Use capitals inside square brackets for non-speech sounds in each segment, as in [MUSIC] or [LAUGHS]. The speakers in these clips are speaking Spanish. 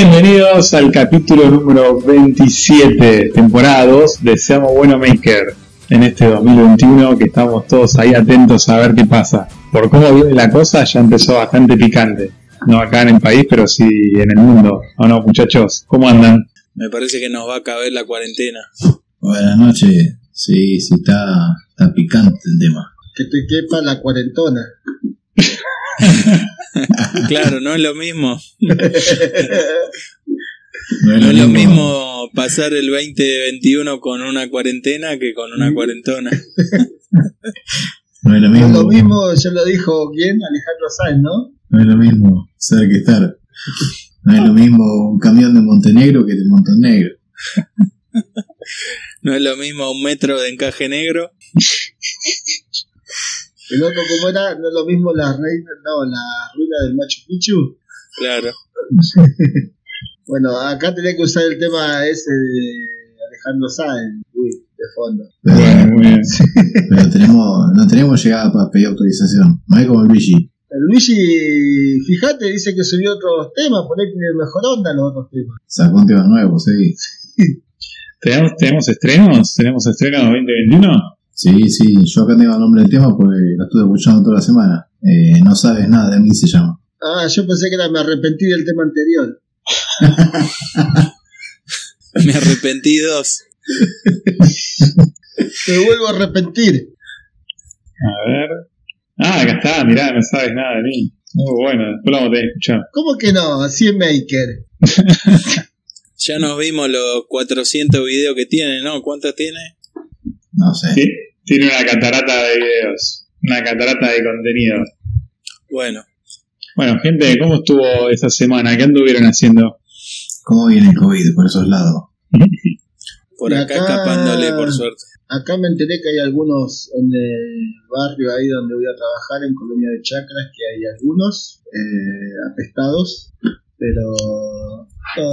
Bienvenidos al capítulo número 27, temporada 2 de Seamos Bueno Maker, en este 2021 que estamos todos ahí atentos a ver qué pasa. Por cómo viene la cosa ya empezó bastante picante, no acá en el país, pero sí en el mundo. ¿O no, muchachos? ¿Cómo andan? Me parece que nos va a caber la cuarentena. Buenas noches. Sí, sí, está, está picante el tema. Que te quepa la cuarentona. [LAUGHS] claro, no es lo mismo. No No es lo mismo pasar el 2021 con una cuarentena que con una cuarentona. No es lo No mismo. es lo mismo, ya lo dijo bien Alejandro Sáenz, ¿no? No es lo mismo ser que estar. No es lo mismo un camión de Montenegro que de Montenegro. No es lo mismo un metro de encaje negro. El otro, como era? No es lo mismo la reina, no, la ruina del Machu Picchu. Claro. [LAUGHS] Bueno, acá tenía que usar el tema ese de Alejandro Sáenz, uy, de fondo. Pero, Bueno, muy bien. pero tenemos, no tenemos llegada para pedir autorización. No es como el Luigi. El Luigi, fíjate, dice que subió otros temas, por ahí tiene mejor onda los otros temas. Sacó un tema nuevo, sí. [LAUGHS] ¿Tenemos, ¿Tenemos estrenos? ¿Tenemos estrenos 2021? Sí, sí, yo acá tengo el nombre del tema porque lo estuve escuchando toda la semana. Eh, no sabes nada de mí se llama. Ah, yo pensé que era me arrepentí del tema anterior. [LAUGHS] Me arrepentí dos. Me vuelvo a arrepentir. A ver. Ah, acá está, mirá, no sabes nada de mí. Muy bueno, después lo vamos a tener que escuchar. ¿Cómo que no? Así es Maker. [LAUGHS] Ya nos vimos los 400 videos que tiene, ¿no? ¿Cuántos tiene? No sé. Sí, Tiene una catarata de videos, una catarata de contenidos. Bueno, Bueno, gente, ¿cómo estuvo esa semana? ¿Qué anduvieron haciendo? ¿Cómo viene el COVID por esos lados? por acá acá- escapándole, por suerte. Acá me enteré que hay algunos en el barrio ahí donde voy a trabajar, en Colonia de Chacras, que hay algunos eh, apestados, pero no,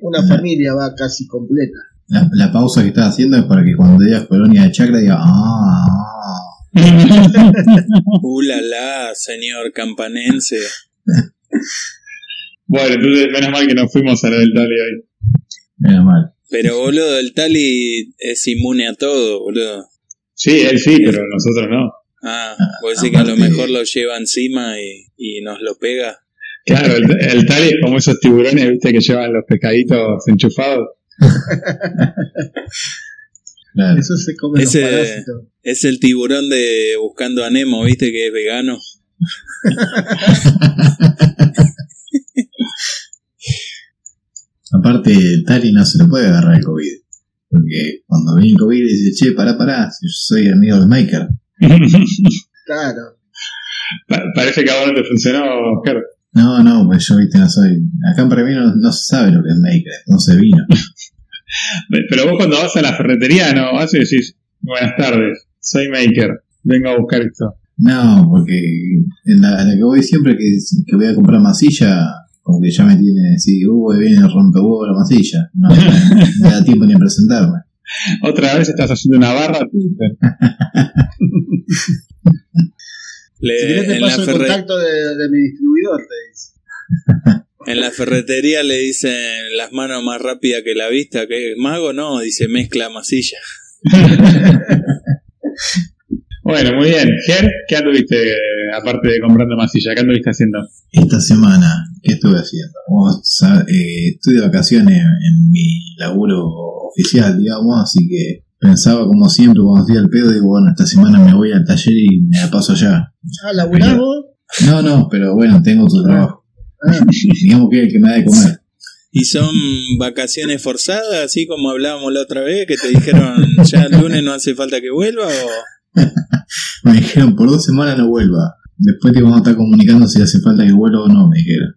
una familia va casi completa. La, la pausa que estás haciendo es para que cuando digas colonia de chakra diga ah, Uh, la, la, señor campanense. [LAUGHS] bueno, entonces menos mal que nos fuimos a lo del Tali hoy. menos mal. Pero boludo, el Tali es inmune a todo, boludo. Sí, él sí, pero nosotros no. Ah, puede ser que a lo mejor lo lleva encima y, y nos lo pega. Claro, el, el Tali es como esos tiburones, viste, que llevan los pescaditos enchufados. Claro. Eso se come los Ese- parásitos. Es el tiburón de Buscando a Nemo, viste, que es vegano. [LAUGHS] Aparte, Tali no se le puede agarrar el COVID. Porque cuando viene el COVID dice, che, pará, pará, si yo soy amigo del Maker. [LAUGHS] [LAUGHS] Claro. Pa- parece que ahora no te funcionó, Oscar. No, no, pues yo, viste, no soy. Acá en Pergamino no, no se sabe lo que es Maker, entonces vino. [LAUGHS] Pero vos cuando vas a la ferretería, no, vas y decís, buenas tardes, soy Maker, vengo a buscar esto. No, porque en la, en la que voy siempre que, que voy a comprar masilla, como que ya me tiene así, ahí viene el rompehuevo la masilla. No, no me da [LAUGHS] tiempo ni a presentarme. Otra vez estás haciendo una barra, [LAUGHS] Le- Si querés te en, la paso el ferre- contacto de, de mi distribuidor, te dice. [LAUGHS] en la ferretería le dicen las manos más rápidas que la vista, que mago no, dice mezcla masilla. [LAUGHS] Bueno, muy bien. Ger, ¿qué anduviste aparte de comprando masilla? ¿Qué anduviste haciendo? Esta semana, ¿qué estuve haciendo? Eh, estoy de vacaciones en mi laburo oficial, digamos, así que pensaba como siempre cuando estoy al pedo, digo, bueno, esta semana me voy al taller y me la paso allá. Ah, ¿laburás vos? No, no, pero bueno, tengo otro trabajo. Ah, [LAUGHS] Digamos que el que me da de comer. ¿Y son vacaciones forzadas, así como hablábamos la otra vez, que te dijeron [LAUGHS] ya el lunes no hace falta que vuelva? O... [LAUGHS] Me dijeron, por dos semanas no vuelva. Después te vamos a estar comunicando si hace falta que vuelva o no, me dijeron.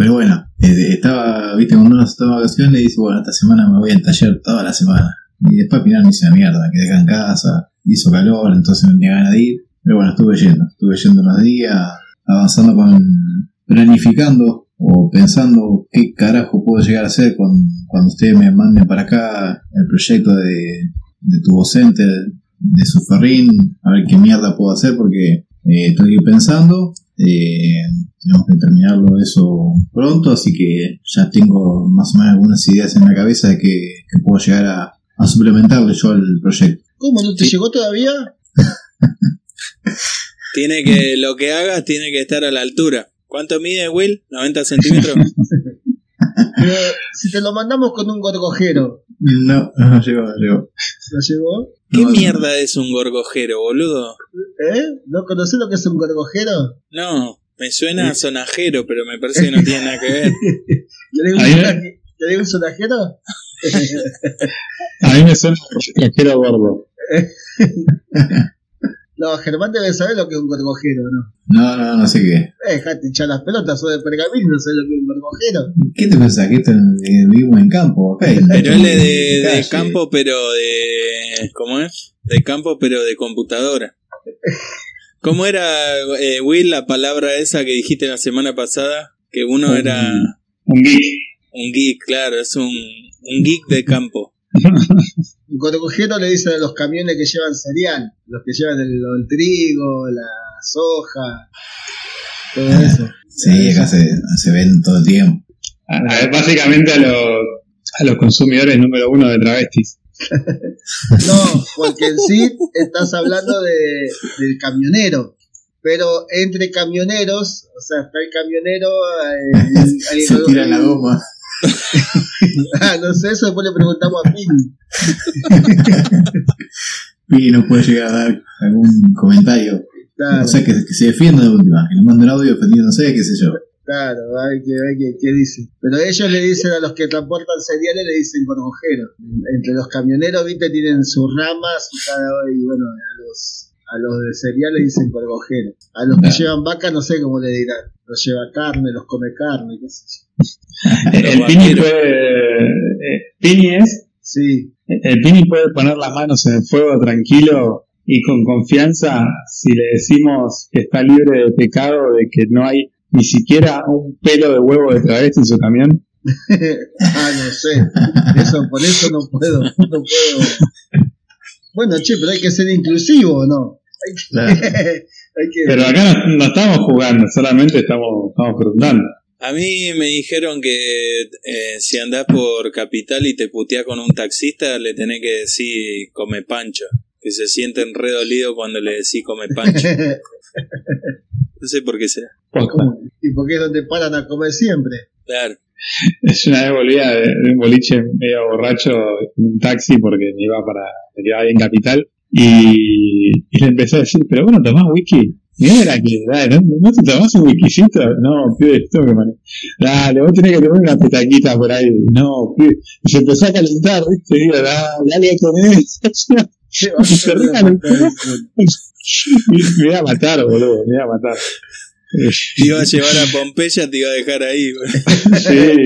Pero bueno, eh, estaba, viste, cuando uno está de vacaciones y dice, bueno, esta semana me voy al taller toda la semana. Y después al final me hice la mierda, quedé acá en casa, hizo calor, entonces no tenía ganas de ir. Pero bueno, estuve yendo, estuve yendo unos días, avanzando con, planificando o pensando qué carajo puedo llegar a hacer con, cuando ustedes me manden para acá el proyecto de, de Tubo Center, de su ferrín, a ver qué mierda puedo hacer porque eh, estoy pensando, eh, tenemos que terminarlo eso pronto, así que ya tengo más o menos algunas ideas en la cabeza de que, que puedo llegar a, a suplementarle yo al proyecto. ¿Cómo no te llegó todavía? [LAUGHS] Tiene que, lo que hagas tiene que estar a la altura. ¿Cuánto mide Will? ¿90 centímetros? Pero si te lo mandamos con un gorgojero, No, no llegó, no llegó. ¿lo llevó? ¿Qué No, no. mierda es un gorgojero, boludo? ¿Eh? ¿No conocés lo que es un gorgojero? No, me suena a sonajero, pero me parece que no tiene nada que ver. [LAUGHS] ¿Tenés un, Ahí va. sonaje- tenés un sonajero? [LAUGHS] A mí me suena extranjero gordo. [LAUGHS] No, Germán debe saber lo que es un gorgojero, ¿no? No, no, no sé qué. Eh, dejate hinchar las pelotas, sos de pergamino, no sabés lo que es un gorgojero. ¿Qué te pensás? ¿Que esto, eh, vivimos en campo? acá? Pero él es de, de campo, pero de. ¿Cómo es? De campo, pero de computadora. ¿Cómo era, eh, Will, la palabra esa que dijiste la semana pasada? Que uno era Un geek. un geek, claro, es un, un geek de campo. Un gorgojero le dicen a los camiones que llevan cereal, los que llevan el, el trigo, la soja, todo eso. Sí, acá se, se ven todo el tiempo. A- a- básicamente a los, a los consumidores número uno de travestis. [LAUGHS] No, porque en sí estás hablando de, del camionero. Pero entre camioneros, o sea, está el camionero. eh, el- [LAUGHS] Se el- tira la goma. [LAUGHS] Ah, no sé, eso después le preguntamos a Pini. Y no puede llegar a dar algún comentario. Claro, O sea, que, que se defienda de última. Que le mande un audio ofendiéndose, qué sé yo. Claro, hay que ver qué, qué dice. Pero ellos le dicen a los que transportan cereales, le dicen gorgojeros. Entre los camioneros, viste, tienen sus ramas, su cada y bueno, a los a los de cereales dicen gorgojeros. A los que llevan vaca, no sé cómo le dirán. Los lleva carne, los come carne, qué sé yo. El Los Pini puede. eh, Pini es. Sí, El Pini puede poner las manos en el fuego tranquilo y con confianza si le decimos que está libre de pecado, de que no hay ni siquiera un pelo de huevo de travesti en su camión. [LAUGHS] ah, no sé. Eso, por eso no puedo, no puedo. Bueno, che, pero hay que ser inclusivo, ¿no? Hay que, Claro. [LAUGHS] hay que- Pero acá no, no estamos jugando, solamente estamos, estamos preguntando. A mí me dijeron que eh, si andás por Capital y te puteás con un taxista, le tenés que decir come pancho. Que se sienten re dolidos cuando le decís come pancho. [LAUGHS] No sé por qué será. Y porque es donde paran a comer siempre. Claro. Es una vez volvía de, de un boliche medio borracho en un taxi porque me iba para, me quedaba ahí en Capital y, y le empecé a decir, pero bueno, tomás whisky. Mira que, dale, ¿no, ¿no te tomás un whiskycito? No, pibe, esto que manejo. Dale, vos tenés que tomar una petaquita por ahí. No, pibe. Y se empezó a calentar, ¿viste? Y digo, dale, dale a [LAUGHS] Se cabeza. [LAUGHS] me iba a matar, boludo, me iba a matar. Te iba a llevar a Pompeya, te iba a dejar ahí. Sí.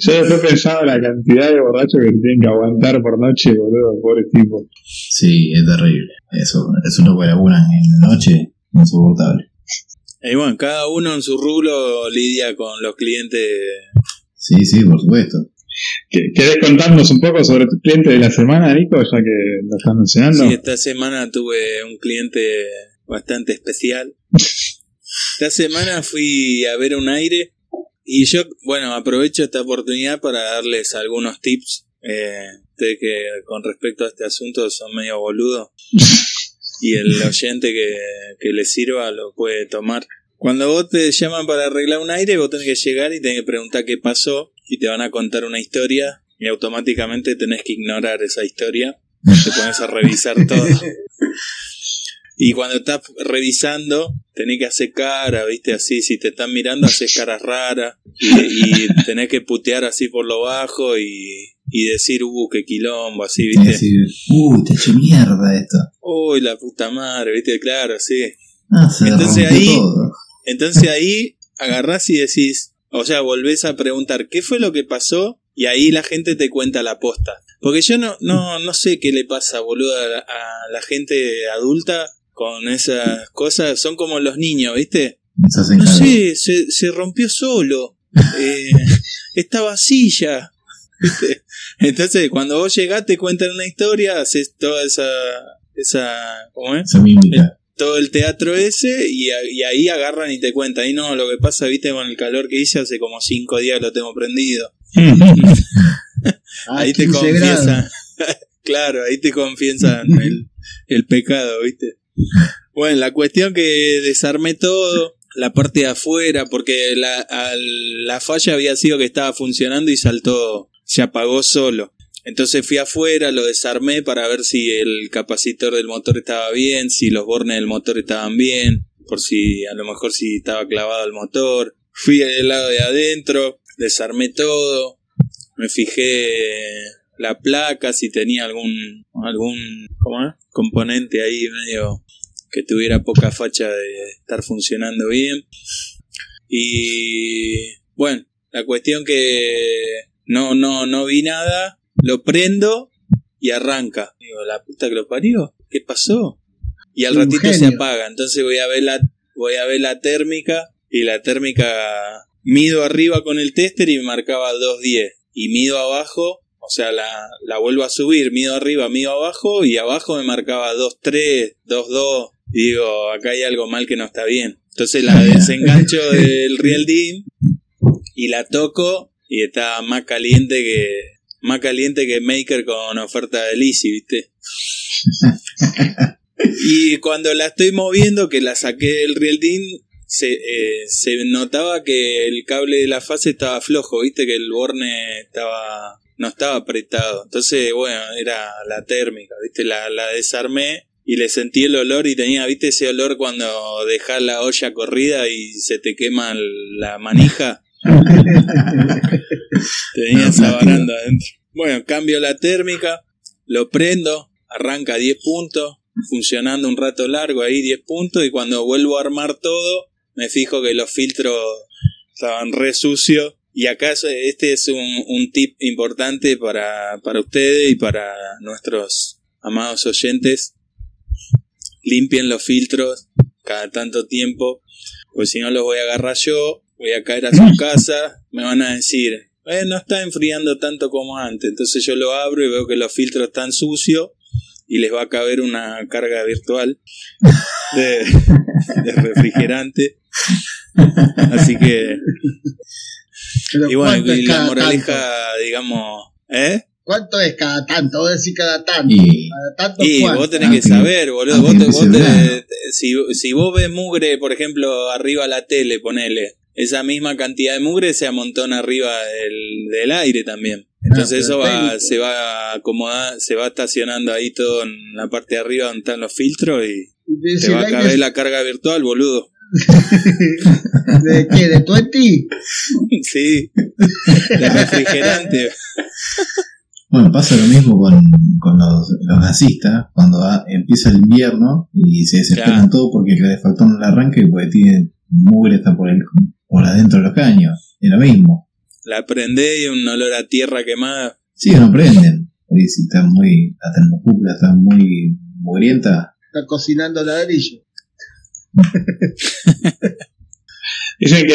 Yo después pensaba la cantidad de borrachos que tienen que aguantar por noche, boludo, pobre tipo. Sí, es terrible. Eso, eso no que laburan en la noche, insoportable. Y bueno, cada uno en su rublo lidia con los clientes. Sí, sí, por supuesto. ¿Qué- ¿Querés contarnos un poco sobre tu cliente de la semana, Nico, ya que lo estás mencionando? Sí, esta semana tuve un cliente bastante especial. Esta semana fui a ver un aire y yo, bueno, aprovecho esta oportunidad para darles algunos tips. Eh, que con respecto a este asunto son medio boludos [LAUGHS] y el oyente que, que le sirva lo puede tomar. Cuando vos te llaman para arreglar un aire, vos tenés que llegar y tenés que preguntar qué pasó y te van a contar una historia y automáticamente tenés que ignorar esa historia. Te pones a revisar todo. [LAUGHS] Y cuando estás revisando, tenés que hacer cara, viste, así, si te están mirando, haces caras raras y, y [LAUGHS] tenés que putear así por lo bajo y, y decir, uh, qué quilombo, así, viste. decir, uy, te eché mierda esto. Uy, la puta madre, viste, claro, sí. Ah, se Entonces ahí- todo. Entonces ahí agarrás y decís, o sea, volvés a preguntar, ¿qué fue lo que pasó? Y ahí la gente te cuenta la posta. Porque yo no, no, no sé qué le pasa, boludo, a, la- a la gente adulta con esas cosas. Son como los niños, ¿viste? No sé, se, se rompió solo. [LAUGHS] Eh, está vacía. ¿viste? Entonces, cuando vos llegás, te cuentan una historia, haces toda esa, esa, ¿cómo es? Esa mímica. todo el teatro ese y, a- y ahí agarran y te cuentan. Ahí no, lo que pasa, viste, con el calor que hice hace como cinco días lo tengo prendido. [LAUGHS] Ah, ahí te 15 grados. confiesan. [LAUGHS] claro, ahí te confiesan el, el pecado, ¿viste? Bueno, la cuestión que desarmé todo, la parte de afuera, porque la, al- la falla había sido que estaba funcionando y saltó, se apagó solo. Entonces fui afuera, lo desarmé para ver si el capacitor del motor estaba bien, si los bornes del motor estaban bien, por si a lo mejor si estaba clavado el motor. Fui del lado de adentro, desarmé todo, me fijé la placa, si tenía algún, algún, ¿cómo es? Componente ahí medio que tuviera poca facha de estar funcionando bien. Y bueno, la cuestión que no, no, no vi nada, lo prendo y arranca. Digo, la puta que lo parió, ¿qué pasó? Y al ratito se apaga, entonces voy a ver la, voy a ver la térmica y la térmica mido arriba con el tester y me marcaba 210 y mido abajo, o sea, la, la vuelvo a subir, mido arriba, mido abajo y abajo me marcaba 23, 22 y digo, acá hay algo mal que no está bien. Entonces la desengancho [LAUGHS] del Real Dim y la toco y está más caliente que más caliente que Maker con oferta de Lizzy, ¿viste? [LAUGHS] y cuando la estoy moviendo, que la saqué del Real Dim, se, eh, se notaba que el cable de la fase estaba flojo, ¿viste? Que el borne estaba no estaba apretado. Entonces, bueno, era la térmica, ¿viste? La, la desarmé y le sentí el olor y tenía, ¿viste? Ese olor cuando dejas la olla corrida y se te quema la manija. [LAUGHS] Tenía Bueno, esa baranda adentro. Bueno, cambio la térmica, lo prendo, arranca 10 puntos, funcionando un rato largo ahí 10 puntos y cuando vuelvo a armar todo, me fijo que los filtros estaban re sucios. Y acá es- este es un, un tip importante para, para ustedes y para nuestros amados oyentes. Limpien los filtros cada tanto tiempo, pues si no los voy a agarrar yo, voy a caer a su [LAUGHS] casa, me van a decir, eh, no está enfriando tanto como antes. Entonces yo lo abro y veo que los filtros están sucios y les va a caber una carga virtual de, [LAUGHS] de refrigerante. Así que, y bueno, ¿cuánto y la moraleja, digamos, ¿eh? ¿Cuánto es cada tanto? Vos decís cada tanto. Y Cada tanto Y vos tenés Ah, que que- saber, boludo. ah, Vos te- vos te- si, si vos ves mugre, por ejemplo, arriba la tele, ponele. Esa misma cantidad de mugre se amontona arriba del, del aire también. Entonces Ah, eso va, se va acomodar, se va estacionando ahí todo en la parte de arriba donde están los filtros y Y te decís, va a ¿el caber la carga virtual, boludo. [LAUGHS] ¿De qué? ¿De 20? [LAUGHS] sí, de refrigerante. [LAUGHS] bueno, pasa lo mismo con, con los, los gasistas, cuando empieza el invierno y se desesperan Claro. todo porque el calefactor no le arranca y porque tiene mugre está por, el, por adentro de los caños. Es lo mismo. La prendé y un olor a tierra quemada. Sí, no prenden. Y si está muy, la termocupla está muy mugrienta, Está cocinando ladrillo. [LAUGHS] Dicen que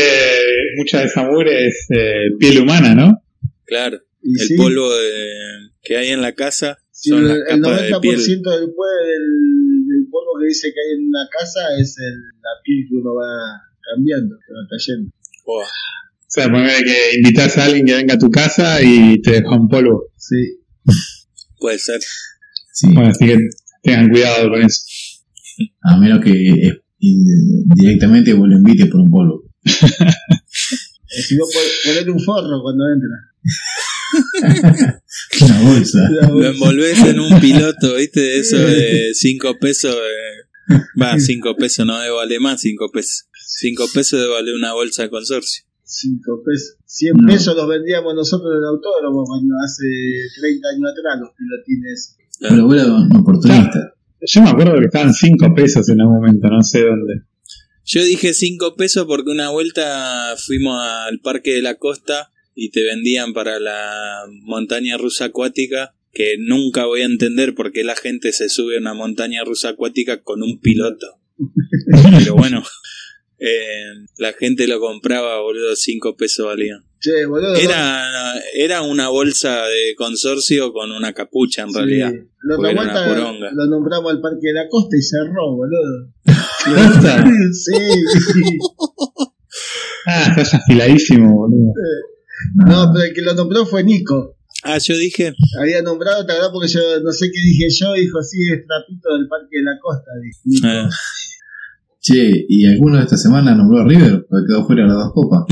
mucha de esa mugre es eh, piel humana, ¿no? Claro, Y el sí, polvo de- que hay en la casa sí, son el, las el capas de 90% piel. del, pue- del, del polvo que dice que hay en una casa es el, la piel que uno va cambiando, que va cayendo. O sea, poner que invitas a alguien que venga a tu casa y te deja un polvo. Sí. Puede ser. sí. Bueno, así que tengan cuidado con eso. A menos que eh, directamente vos lo invites por un polvo. Si no, pon- ponerle un forro cuando entra. [LAUGHS] [LAUGHS] Una bolsa. Lo envolves en un piloto, ¿viste? Eso de 5 pesos. eh, Va, 5 pesos no debe valer más 5 pesos. 5 pesos debe valer una bolsa de consorcio. 5 pesos. 100 No. pesos los vendíamos nosotros en el autódromo cuando hace 30 años atrás los pilotines. Pero un oportunista. Yo me acuerdo que estaban 5 pesos en algún momento, no sé dónde. Yo dije 5 pesos porque una vuelta fuimos al Parque de la Costa y te vendían para la montaña rusa acuática que nunca voy a entender por qué la gente se sube a una montaña rusa acuática con un piloto. [LAUGHS] Pero bueno, eh, la gente lo compraba, boludo, 5 pesos valían. Che, boludo. Era, era una bolsa de consorcio con una capucha en Sí. realidad. Vuelta poronga. lo nombramos al Parque de la Costa y cerró, boludo. [LAUGHS] [LAUGHS] Sí. Ah, estás afiladísimo, boludo. No, pero el que lo nombró fue Nico. Ah, yo dije. Había nombrado, te porque yo no sé qué dije yo, dijo, sí, es trapito del Parque de la Costa. dijo Nico. ah, Che, ¿y alguno de esta semana nombró a River? Porque quedó fuera de las dos copas.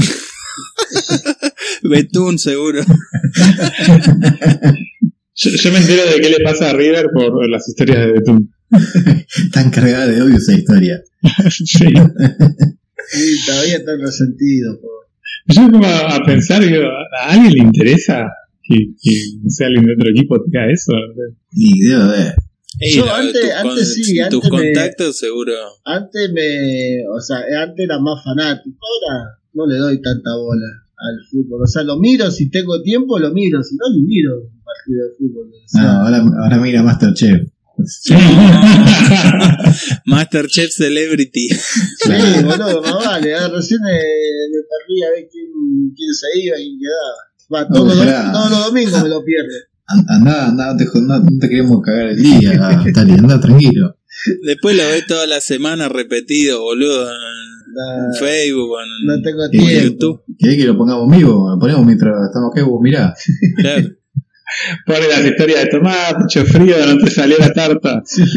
[LAUGHS] Betún, seguro. [LAUGHS] Yo, yo me entero de qué le pasa a River por las historias de Betún. [LAUGHS] Tan cargada de odio esa historia. sí. Sí, todavía está resentido. pobre. Yo me a a pensar, digo, ¿a alguien le interesa que, que sea alguien de otro equipo tenga eso? Ni idea de. Yo antes- tus antes sí, tus antes me- contactos, seguro. Antes me, o sea, antes era más fanático, ahora no le doy tanta bola al fútbol. O sea, lo miro, si tengo tiempo lo miro, si no, ni miro un partido de fútbol. O sea, No, ahora, ahora mira Masterchef. [LAUGHS] Masterchef Celebrity. Sí, boludo, más vale. ah, recién eh, me perdí a ver quién, quién se iba y quién quedaba. Va, todos, los, esperá. todos los domingos me lo pierde. An- Andá, andá, no te, no, no te queremos cagar el día, [LAUGHS] Tali, andá tranquilo. Después lo ves toda la semana repetido, boludo. En No, Facebook, en, no tengo en tiempo. YouTube. ¿Querés que lo pongamos vivo? Lo ponemos mientras estamos acá, vos mirá. Claro. [LAUGHS] Pone las historias de tomate, mucho frío, no te salió la tarta. Sí. [LAUGHS]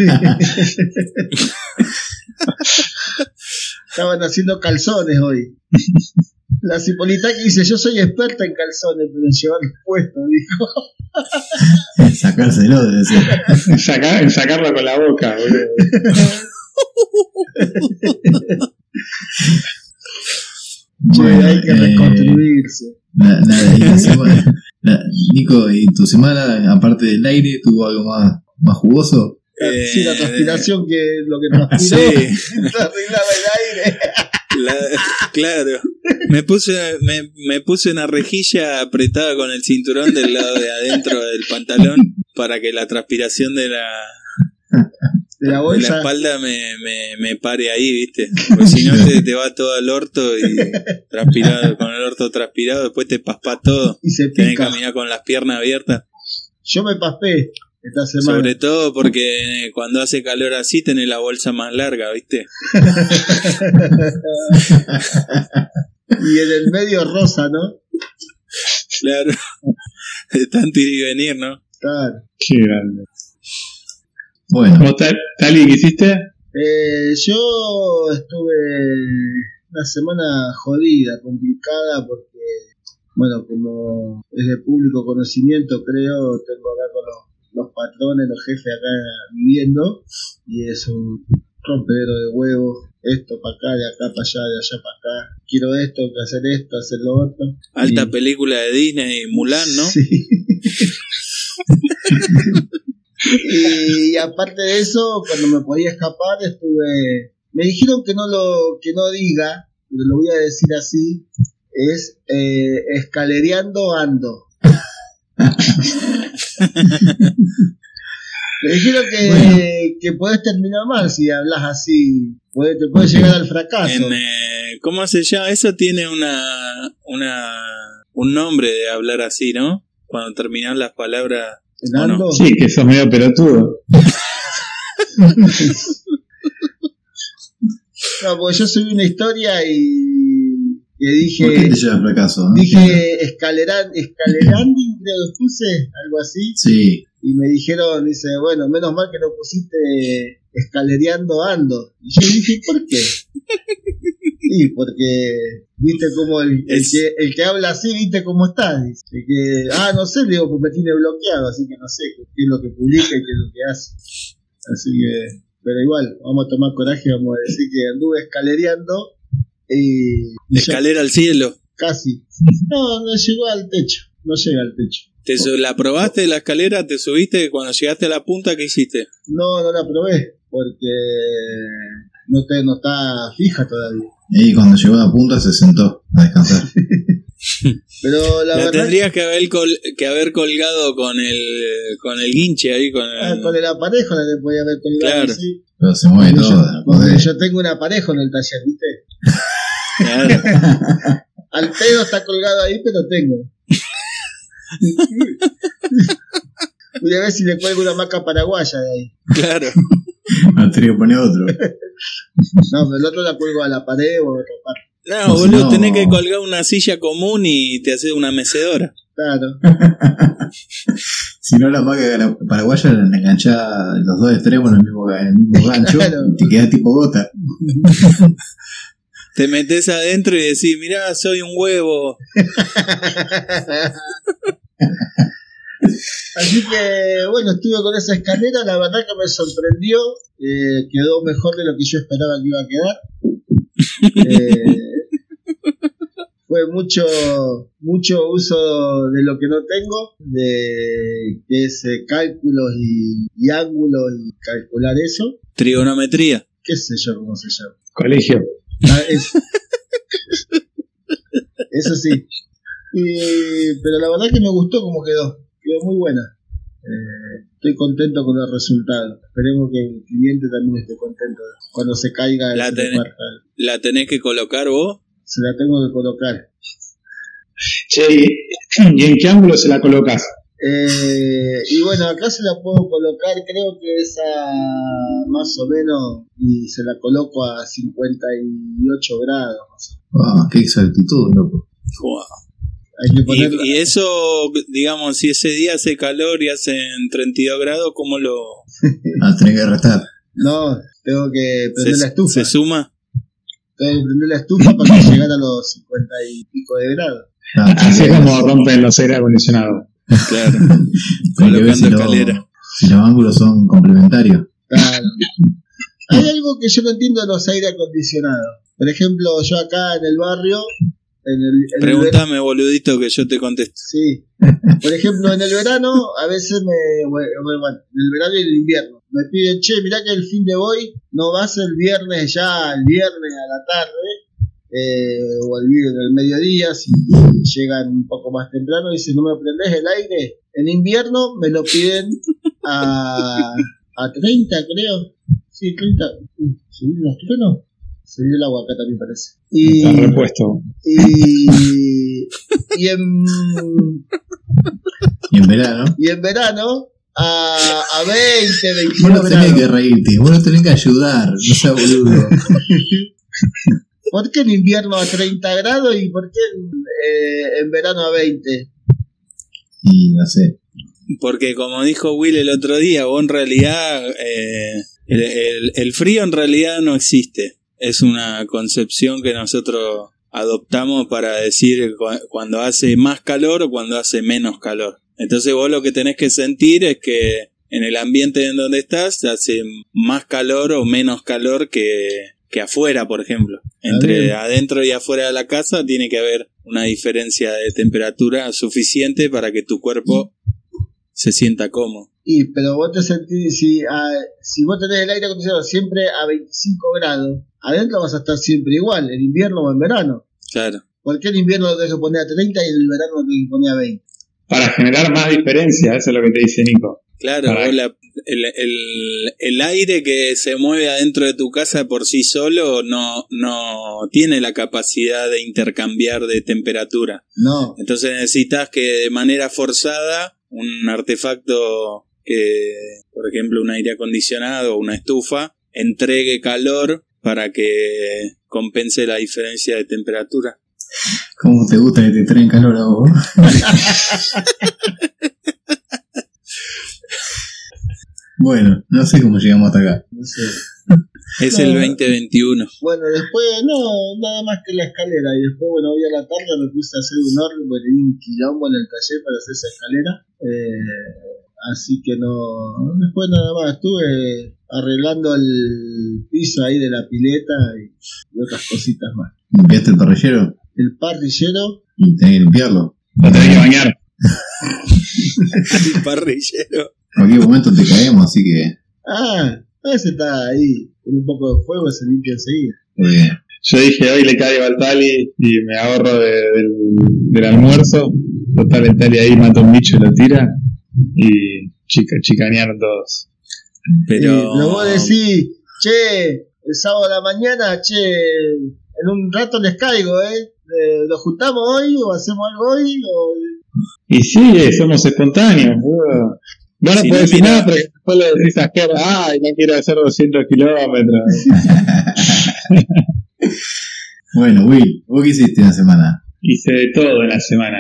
Estaban haciendo calzones hoy. La Cipolita que dice, yo soy experta en calzones, pero en llevar puesto, dijo. [LAUGHS] Sacárselo, debe ser. En sacar- en sacarlo con la boca, boludo. Che, Bueno, hay que eh, reconstruirse. la semana- la- Nico, ¿y tu semana, aparte del aire, tuvo algo más, más jugoso? Eh, sí, la transpiración que lo que [LAUGHS] transpiró Sí, [LAUGHS] el aire. la- claro. Me puse, me, me puse una rejilla apretada con el cinturón del lado de adentro del pantalón para que la transpiración de la, De la de la bolsa. espalda me, me, me pare ahí, ¿viste? Porque si no [LAUGHS] te, te va todo al orto y transpirado, con el orto transpirado, después te paspa todo. Y se Tenés que caminar con las piernas abiertas. Yo me paspé esta semana. Sobre todo porque cuando hace calor así tenés la bolsa más larga, ¿viste? [LAUGHS] Y en el medio rosa, ¿no? Claro. [LAUGHS] De tanto ir y venir, ¿no? Claro. Qué grande. Bueno, ¿Vos, Tal- Tali, qué hiciste? Eh, yo estuve una semana jodida, complicada, porque, bueno, como es de público conocimiento, creo, tengo acá con los, los patrones, los jefes acá viviendo, y es un rompedero de huevos, esto para acá, de acá para allá, de allá para acá, quiero esto, que hacer esto, hacer lo otro. Alta Y- película de Disney, Mulan, ¿no? Sí. [LAUGHS] y, aparte de eso, cuando me podía escapar, estuve. Me dijeron que no lo que no diga, pero lo voy a decir así: es eh, escalereando ando. me dijeron que, que podés terminar mal si hablas así. Puede, te puede llegar al fracaso. En, eh, ¿Cómo se llama? Eso tiene una, una, un nombre de hablar así, ¿no? Cuando terminas las palabras. Sí, que sos medio pelotudo. No, porque yo subí una historia y, que ¿por qué dije. te lleva fracaso? no? Dije escaleran, escaleranding, creo que puse, algo así, Sí, y me dijeron, dice, bueno, menos mal que no pusiste escalereando ando. Y yo dije, ¿por qué? Sí, porque, viste cómo el, el que, el que habla así, viste cómo está. Dice, El que, ah, no sé, digo, pues me tiene bloqueado, así que no sé qué es lo que publica y qué es lo que hace. Así que, pero igual, vamos a tomar coraje, vamos a decir que anduve escalereando y, y ya- Escalera al cielo. Casi. No, no llegó al techo. No llega al techo. ¿Te su- ¿La probaste la escalera? ¿Te subiste? Cuando llegaste a la punta, ¿qué hiciste? No, no la probé. Porque no, te, no está fija todavía. Y cuando llegó a punta se sentó a descansar. [LAUGHS] Pero la, La, verdad. tendrías que haber, col- que haber colgado con el, con el guinche ahí, con el... ah, con el aparejo la podía haber colgado. Claro. sí. Pero se mueve Porque todo. yo, no porque podés. yo tengo un aparejo en el taller, ¿viste? Claro. [LAUGHS] Al pedo está colgado ahí, pero tengo. [LAUGHS] Voy a ver si le cuelgo una maca paraguaya de ahí. Claro. [LAUGHS] Trío pone otro. No, pero el otro la cuelgo a la pared o a otra parte. No, boludo, no- tenés que colgar una silla común y te haces una mecedora. Claro. [LAUGHS] Si no, la maca la paraguaya la enganchás los dos extremos en el mismo, en el mismo gancho Claro. y te queda tipo gota. [LAUGHS] Te metes adentro y decís, mirá, soy un huevo. Así que, bueno, estuve con esa escalera, la verdad que me sorprendió, eh, quedó mejor de lo que yo esperaba que iba a quedar. Eh, fue mucho mucho uso de lo que no tengo, de que es eh, cálculos y, y ángulos y calcular eso, Trigonometría. qué sé yo cómo se llama. Colegio. Ah, es- [LAUGHS] Eso sí. Y- pero la verdad que me gustó cómo quedó. Quedó muy buena. Eh, estoy contento con el resultado. Esperemos que el cliente también esté contento. Cuando se caiga, La tenés. ¿La tenés que colocar vos? Se la tengo que colocar. Che, ¿y y en qué ángulo se la colocas? Eh, y bueno, acá se la puedo colocar, creo que es a más o menos, y se la coloco a 58 grados. más o Ah, qué exactitud, loco. Fua. Menos. Hay que ponerla. Y, y eso, digamos, si ese día hace calor y hacen 32 grados, ¿cómo lo [LAUGHS] Ah, tenés que restar. No, tengo que prender se, la estufa. se suma? Tengo que prender la estufa para que llegara a los 50 y pico de grados. Ah, Así es como rompen los aire acondicionados. Claro. [LAUGHS] [LAUGHS] colocando si, lo- escalera. si los ángulos son complementarios. Claro. Hay algo que yo no entiendo de los aire acondicionados. Por ejemplo, yo acá en el barrio, en el, en el Pregúntame, boludito, que yo te contesto. Sí. Por ejemplo, en el verano, a veces me. Bueno, en el verano y en el invierno. Me piden, che, mirá que el fin de hoy no va a ser el viernes ya, el viernes a la tarde, eh, o el, vi- el mediodía, si llegan un poco más temprano, dicen, no me prendés el aire. En invierno me lo piden a, a 30, creo. Sí, 30. Uh, ¿Subí los truenos? Se vio el agua acá también parece. Y, Está repuesto. y, y en Y en verano. y en verano a, a 20, 21 Vos no tenés que reírte, vos no tenés que ayudar, no seas boludo. [LAUGHS] ¿Por qué en invierno a 30 grados y por qué en, eh, en verano a 20? Y no sé. Porque como dijo Will el otro día, vos en realidad, eh, el, el- el frío en realidad no existe. Es una concepción que nosotros adoptamos para decir cu- cuando hace más calor o cuando hace menos calor. Entonces vos lo que tenés que sentir es que en el ambiente en donde estás hace más calor o menos calor que, que afuera, por ejemplo. Entre bien. adentro y afuera de la casa tiene que haber una diferencia de temperatura suficiente para que tu cuerpo se sienta cómodo. Y, pero vos te sentís, si, ah, si vos tenés el aire acondicionado siempre a 25 grados, adentro vas a estar siempre igual, en invierno o en verano. Claro. ¿Por qué en invierno lo tenés que poner a 30 y en el verano lo tenés que poner a 20? Para generar más diferencia, eso es lo que te dice Nico. Claro, la- el, el- el aire que se mueve adentro de tu casa por sí solo no, no tiene la capacidad de intercambiar de temperatura. No, Entonces necesitas que de manera forzada un artefacto que, por ejemplo, un aire acondicionado o una estufa, entregue calor para que compense la diferencia de temperatura. ¿Cómo te gusta que te traen calor a vos? [LAUGHS] bueno, no sé cómo llegamos hasta acá. no sé. Es No. el 2021. Bueno, después, no, nada más que la escalera. Y después, bueno, hoy a la tarde me puse a hacer un tenía un quilombo en el taller para hacer esa escalera. Eh, así que no, después nada más. Estuve arreglando el piso ahí de la pileta y, y otras cositas más. ¿Limpiaste el parrillero? El parrillero, Y tenés que limpiarlo. Lo tenés que bañar. [LAUGHS] El parrillero. En cualquier momento te caemos, así que. ah, ese está ahí, con un poco de fuego se limpia enseguida. muy bien. Yo dije, hoy le caigo al Tali y me ahorro de- del, del almuerzo. Total, el Tali ahí mata un bicho y lo tira. Y chica, chicanearon todos. Pero, Y pero vos decís, che, el sábado a la mañana, che, en un rato les caigo, ¿eh? Eh, ¿Lo juntamos hoy o hacemos algo hoy? O... Y sí, eh, somos espontáneos. boludo. No nos Si puedo no, decir nada, pero Vos le decís a Ger, ay, no quiero hacer 200 kilómetros. [LAUGHS] Bueno, Will, ¿vos qué hiciste la semana? Hice de todo en la semana.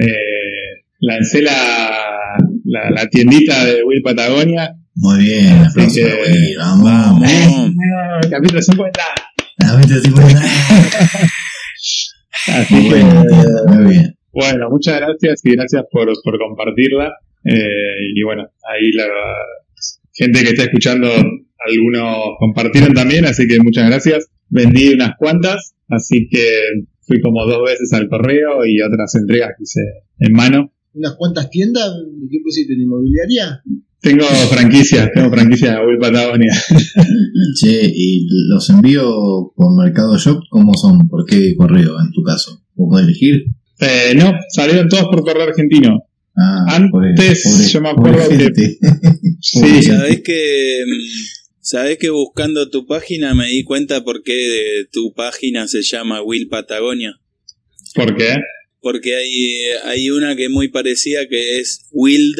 Eh, lancé la, la, la tiendita de Will Patagonia. Muy bien, para Will, vamos. Vamos. Eh, capítulo 50. La mente [LAUGHS] así, bueno. Así Muy que, bien, muy bien. bueno, muchas gracias y gracias por, por compartirla. Eh, y bueno, ahí la gente que está escuchando, algunos compartieron también, así que muchas gracias. Vendí unas cuantas, así que fui como dos veces al correo y otras entregas que hice en mano. ¿Unas cuantas tiendas? ¿Qué pusiste en inmobiliaria? Tengo franquicias, tengo franquicias de Will Patagonia. [LAUGHS] Che, ¿y los envíos por Mercado Shop cómo son? ¿Por qué correo en tu caso? ¿Vos podés elegir? Eh, no, salieron todos por correo argentino. Ah, Antes, yo me acuerdo que- gente. [LAUGHS] Sí, Sabés que, mm, sabés que buscando tu página me di cuenta por qué de tu página se llama Will Patagonia. ¿por qué? Porque hay, hay una que es muy parecida que es Wild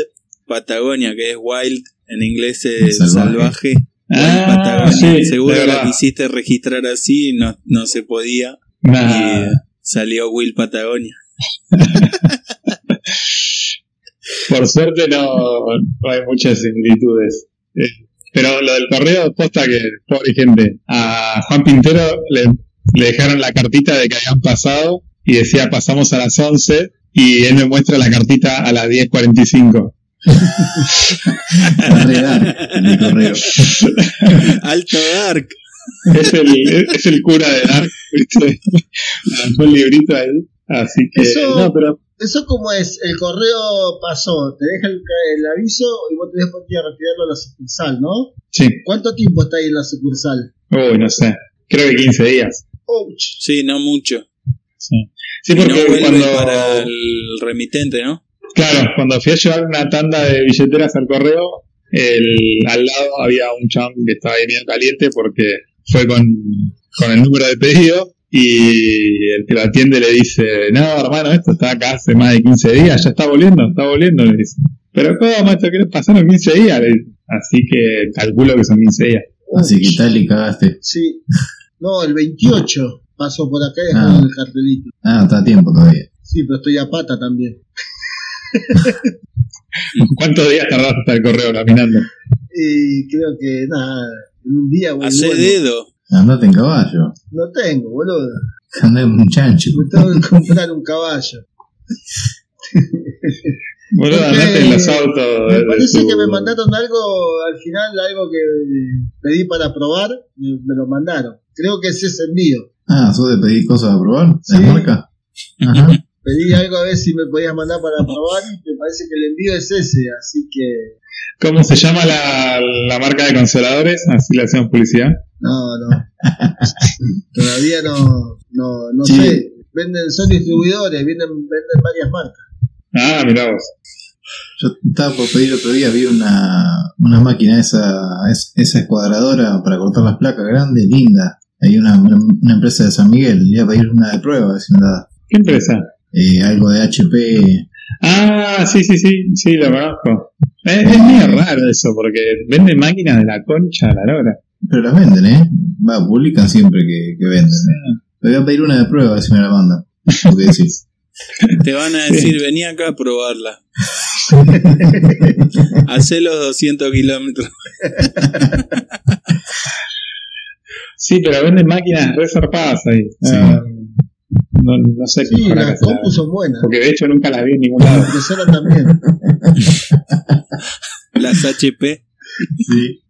Patagonia, que es wild, en inglés es Salvaje. salvaje. Wild Ah, Patagonia. sí, Seguro la quisiste registrar así, no, no se podía. Nah. Y salió Will Patagonia. [LAUGHS] [LAUGHS] Por suerte no, no hay muchas similitudes. Eh, pero lo del correo, posta que, pobre gente, a Juan Pintero le, le dejaron la cartita de que habían pasado y decía pasamos a las 11 y él me muestra la cartita a las 10.45. Está re dark el correo. [LAUGHS] Alto Dark. Es el, es el cura de Dark, ¿viste? [LAUGHS] Lanzó el librito ahí. Así que, Eso- no, pero ¿Eso cómo es? El correo pasó, te deja el, el aviso y vos tenés que ir a retirarlo a la sucursal, ¿no? sí. ¿Cuánto tiempo está ahí en la sucursal? Uy, no sé. Creo que 15 días. Ouch. Sí, no mucho. Sí, sí Y porque no vuelve cuando. para el remitente, ¿no? Claro, cuando fui a llevar una tanda de billeteras al correo, el, al lado había un chabón que estaba ahí medio caliente porque fue con, con el número de pedido y el que lo atiende le dice, no, hermano, esto está acá hace más de 15 días, ya está volviendo, está volviendo, le dice. Pero ¿cómo, esto que pasaron 15 días? Le dice. Así que calculo que son 15 días. Así que tal y cagaste. Sí. No, el 28 pasó por acá y Ah. dejaron el cartelito. Ah, está a tiempo todavía. Sí, pero estoy a pata también. [LAUGHS] ¿Cuántos días tardaste hasta el correo caminando? Y creo que nada, en un día voy y Hace dedo. Andate en caballo. No tengo, boludo. [LAUGHS] Andá en un chancho. Me tengo que comprar un caballo. [LAUGHS] Boludo, Porque andaste en los autos. Me parece tu- que me mandaron algo, al final algo que pedí para probar, me, me lo mandaron. Creo que es ese envío. Ah, ¿sos de pedir cosas a probar? Sí. ¿En marca? Ajá. [LAUGHS] Pedí algo a ver si me podías mandar para probar y me parece que el envío es ese, así que ¿Cómo se llama la, la marca de consoladores? Así le hacemos publicidad. No, no. [LAUGHS] Todavía no, no, no Sí. sé. Venden, son distribuidores, venden, venden varias marcas. Ah, mirá vos. Yo estaba por pedir otro día, vi una, una máquina, esa, es- esa escuadradora para cortar las placas grande, linda. Hay una, una, empresa de San Miguel, le iba a pedir una de prueba, a ver si me da ¿Qué empresa? eh, algo de HP. Ah, sí, sí, sí, sí, lo conozco. Es, es medio raro eso, porque venden máquinas de la concha a la lora. Pero las venden, ¿eh? Va, publican siempre que, que venden. Le voy a pedir una de prueba, si me la mandan. ¿Tú qué decís? [LAUGHS] Te van a decir, vení acá a probarla. [LAUGHS] Hacé los 200 kilómetros. [LAUGHS] Sí, pero venden máquinas reservadas ahí. Sí. Ah, no, no sé qué Sí, las compus son buenas. Porque de hecho nunca las vi en ningún lado. Las impresoras también. Las HP. Sí.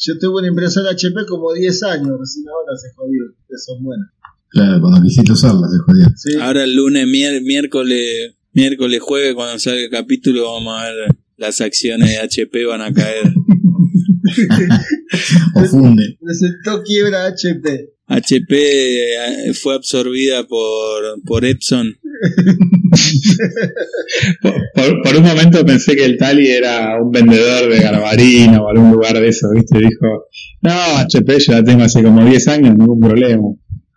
Yo tuve una impresora HP como 10 años, recién ahora se jodió, que son buenas. Claro, cuando quisiste usarla se jodió. Sí. Ahora el lunes, mier- miércoles, miércoles, jueves, cuando salga el capítulo, vamos a ver las acciones de HP van a caer. [LAUGHS] O funde. Presentó quiebra HP. HP eh, fue absorbida por, por Epson. Por, un momento pensé que el Tali era un vendedor de Garbarina o algún lugar de eso, ¿viste? Dijo, no, HP yo la tengo hace como 10 años, ningún problema.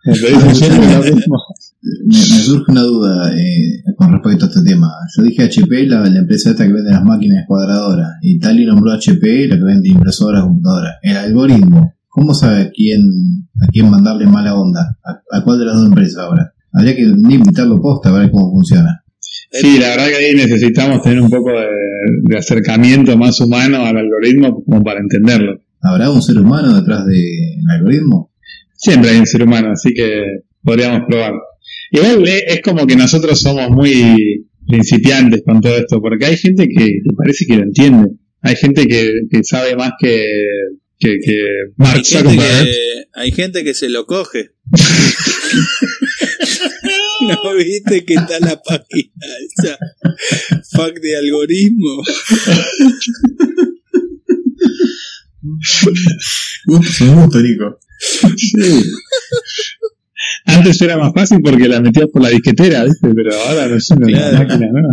Mismo. me, me surge una duda eh, con respecto a este tema. Yo dije HP, la, la empresa esta que vende las máquinas cuadradoras, y Tali nombró HP, la que vende impresoras, computadoras. El algoritmo, ¿cómo sabe a quién, a quién mandarle mala onda? ¿A, a cuál de las dos empresas ahora? Habría que invitarlo posta a ver cómo funciona. Sí, la verdad que ahí necesitamos tener un poco de, de acercamiento más humano al algoritmo como para entenderlo. ¿Habrá un ser humano detrás del algoritmo? Siempre hay un ser humano, así que podríamos probar. Igual eh, es como que nosotros somos muy principiantes con todo esto, porque hay gente que, que parece que lo entiende. Hay gente que, que sabe más que, que, que Mark Hay gente Zuckerberg. que, hay gente que se lo coge. [LAUGHS] [LAUGHS] ¿No viste que está la página esa? Fuck de algoritmo. Gusto, gusto, Nico. Sí. Antes era más fácil porque la metías por la disquetera, ¿viste? Pero ahora no sé, Claro. la máquina, ¿no?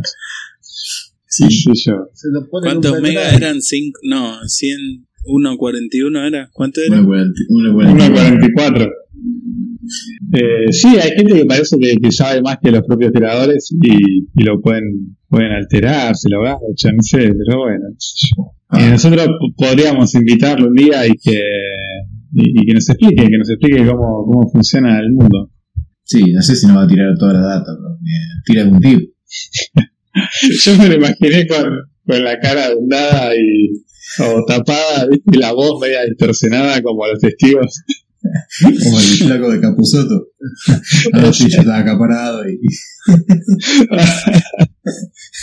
Sí, sí, yo. Se lo pone en un ¿Cuántos megas eran? Cinco, no, 100, 1.41 era. ¿Cuánto era? 1.44. Eh, sí, hay gente que parece que, que sabe más que los propios creadores y, y lo pueden, pueden alterar, se lo gachan, no sé, pero bueno. Y Ah. nosotros podríamos invitarlo un día y que, y, y que nos explique, que nos explique cómo, cómo funciona el mundo. Sí, no sé si nos va a tirar toda la data, pero tira algún tip. [LAUGHS] Yo me lo imaginé con, con la cara hundada y o tapada, ¿viste? y la voz media distorsionada como los testigos. Como el [LAUGHS] flaco de Capuzoto. Ah, sí, yo estaba acaparado y.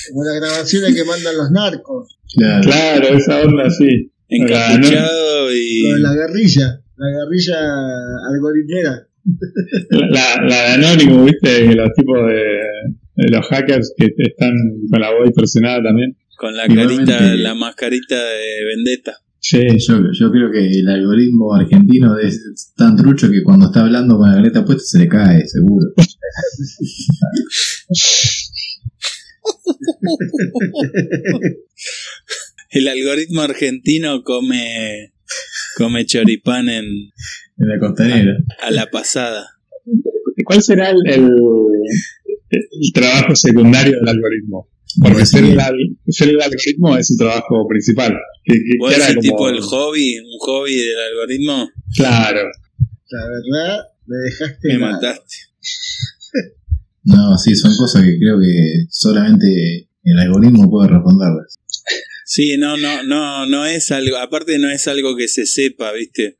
Como las grabaciones que mandan los narcos. Claro. claro, esa onda así. Encapuchado y. De la guerrilla. La guerrilla algoritmera. La, la, la de Anonymous, ¿viste? Los tipos de, de los hackers que están con la voz distorsionada también. Con la carita, la mascarita de Vendetta. Sí, Yo, yo creo que el algoritmo argentino es tan trucho que cuando está hablando con la careta puesta se le cae, seguro. El algoritmo argentino come, come choripán en, En la costanera. a la pasada. ¿Cuál será el, el, el trabajo secundario del algoritmo? Porque ser el, ser el algoritmo es su trabajo principal. ¿Vos era como- tipo el hobby, un hobby del algoritmo? Claro. La verdad, me dejaste. Me mataste. [LAUGHS] No, sí, son cosas que creo que solamente el algoritmo puede responderlas. Sí, no, no, no, no es algo, aparte no es algo que se sepa, ¿viste?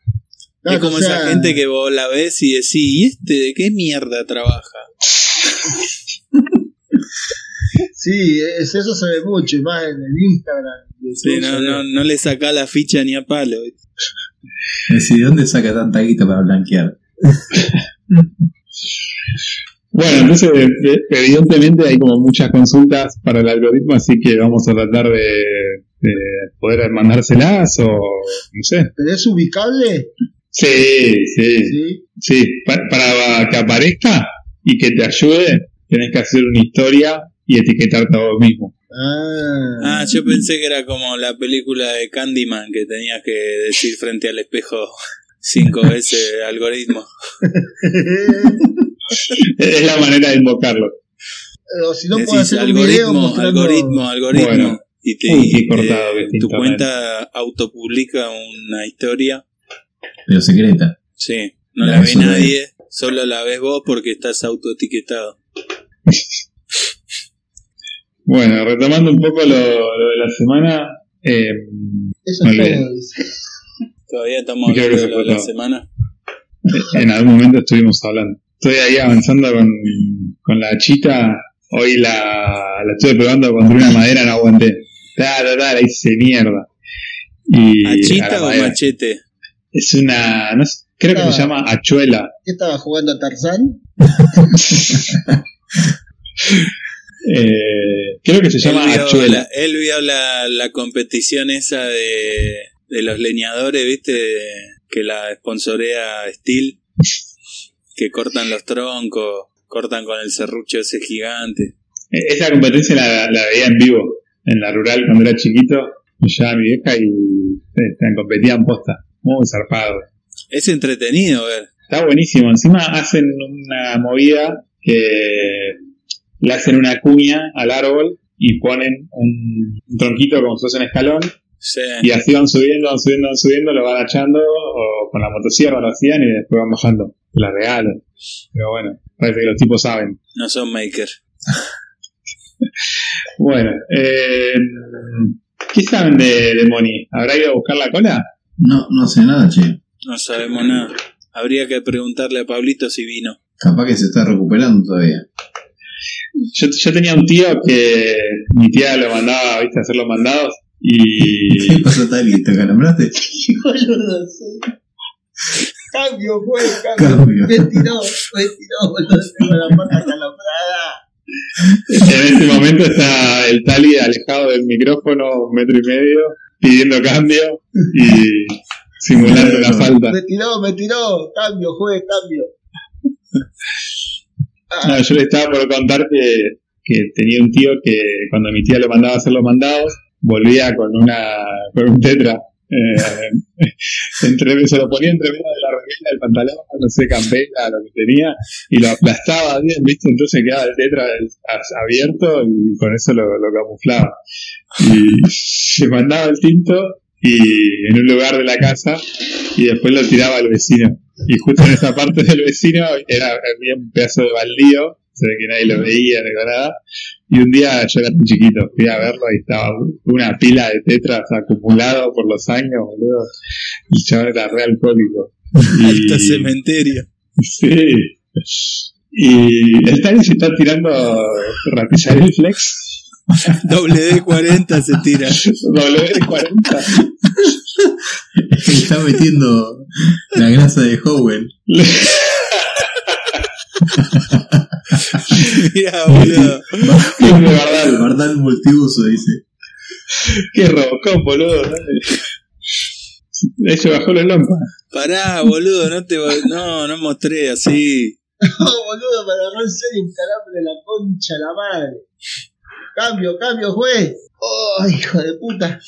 Claro, es como o sea, esa gente que vos la ves y decís, ¿y este de qué mierda trabaja? [LAUGHS] Sí, es, eso se ve mucho, y más en el Instagram. Sí, no, le saca la ficha ni a palo. [LAUGHS] ¿viste? Es decir, ¿de dónde saca tanta guita para blanquear? Bueno, entonces eh, evidentemente hay como muchas consultas para el algoritmo, así que vamos a tratar de, de poder mandárselas o no sé. ¿Pero es ubicable? Sí, sí, Sí. sí. Pa- para que aparezca y que te ayude, tenés que hacer una historia y etiquetarte a vos mismo. Ah. Ah, yo pensé que era como la película de Candyman que tenías que decir frente al espejo [LAUGHS] cinco [LAUGHS] veces algoritmo. Es la manera de invocarlo. o si no, puedo hacer un video algoritmo, mostrando. algoritmo, algoritmo. Bueno. y te, Uy, qué te- cortado está tu cuenta autopublica una historia. Pero secreta. Sí, no Ya, la ve nadie, solo la ves vos porque estás autoetiquetado. [LAUGHS] Bueno, retomando un poco lo, lo de la semana, eh, Eso dice. Todavía estamos hablando de lo de la semana. en algún momento estuvimos hablando. Estoy ahí avanzando con, con la chita. Hoy la, la estuve probando contra una madera, no aguanté. Ta, ta, ta, la hice mierda. Y a ¿Achita la o madera. machete? Es una, no sé, creo que se llama achuela. ¿Qué estaba jugando a Tarzán? [LAUGHS] Eh, creo que se llama él vio, achuela. la, él vio la, la competición esa de, de los leñadores, ¿viste? Que la sponsorea Steel. Que cortan los troncos, cortan con el serrucho ese gigante. Eh, Esa competencia la, la veía en vivo, en la rural cuando era chiquito. Llevaba mi vieja y eh, competían posta. Muy zarpado. Es entretenido ver. Está buenísimo. Encima hacen una movida que le hacen una cuña al árbol y ponen un, un tronquito como si fuese un escalón Sí. y así van subiendo, van subiendo, van subiendo, lo van echando o con la motosierra lo hacían y después van bajando. La regalan. Pero bueno, parece que los tipos saben. No son maker. [LAUGHS] Bueno, eh, ¿qué saben de, de Moni? ¿Habrá ido a buscar la cola? No, no sé nada, che. No sabemos nada. Habría que preguntarle a Pablito si vino. Capaz que se está recuperando todavía. Yo, yo tenía un tío que mi tía lo mandaba, viste, a hacer los mandados y ¿Qué pasó, Tali? ¿Te calambraste? [LAUGHS] Boludo, sí. Cambio, güey, cambio. Cambio. Me tiró, me tiró, boludo. Tengo la pata calambrada. en este momento está el Tali alejado del micrófono un metro y medio pidiendo cambio y simulando la falta. Me tiró, me tiró. Cambio, juez, cambio. No, yo le estaba por contar que, tenía un tío que cuando mi tía lo mandaba a hacer los mandados, volvía con una con un tetra. Eh, [LAUGHS] se lo ponía entre medio de la remera del pantalón, no sé, campera, lo que tenía, y lo aplastaba bien, ¿viste? Entonces quedaba el tetra abierto y con eso lo, lo camuflaba. Y se mandaba el tinto y en un lugar de la casa y después lo tiraba al vecino. Y justo en esa parte del vecino era había un pedazo de baldío, se ve que nadie lo veía ni nada. Y un día yo era muy chiquito, fui a verlo y estaba una pila de tetras acumulado por los años, boludo. Y chaval era re alcohólico. [LAUGHS] Alto Y, cementerio. sí. Y el Tani se está tirando ratillaril flex, WD-40 se tira. [LAUGHS] W40. [LAUGHS] Está metiendo la grasa de Howell. Mirá, [LAUGHS] boludo. Verdad, Bardal multiuso, dice. qué robocop, boludo. Ahí se bajó la lompa. Pará, boludo, no te no, no mostré así. No, boludo, agarró en serio un calambre de la concha la madre. Cambio, cambio, juez. Oh, hijo de puta.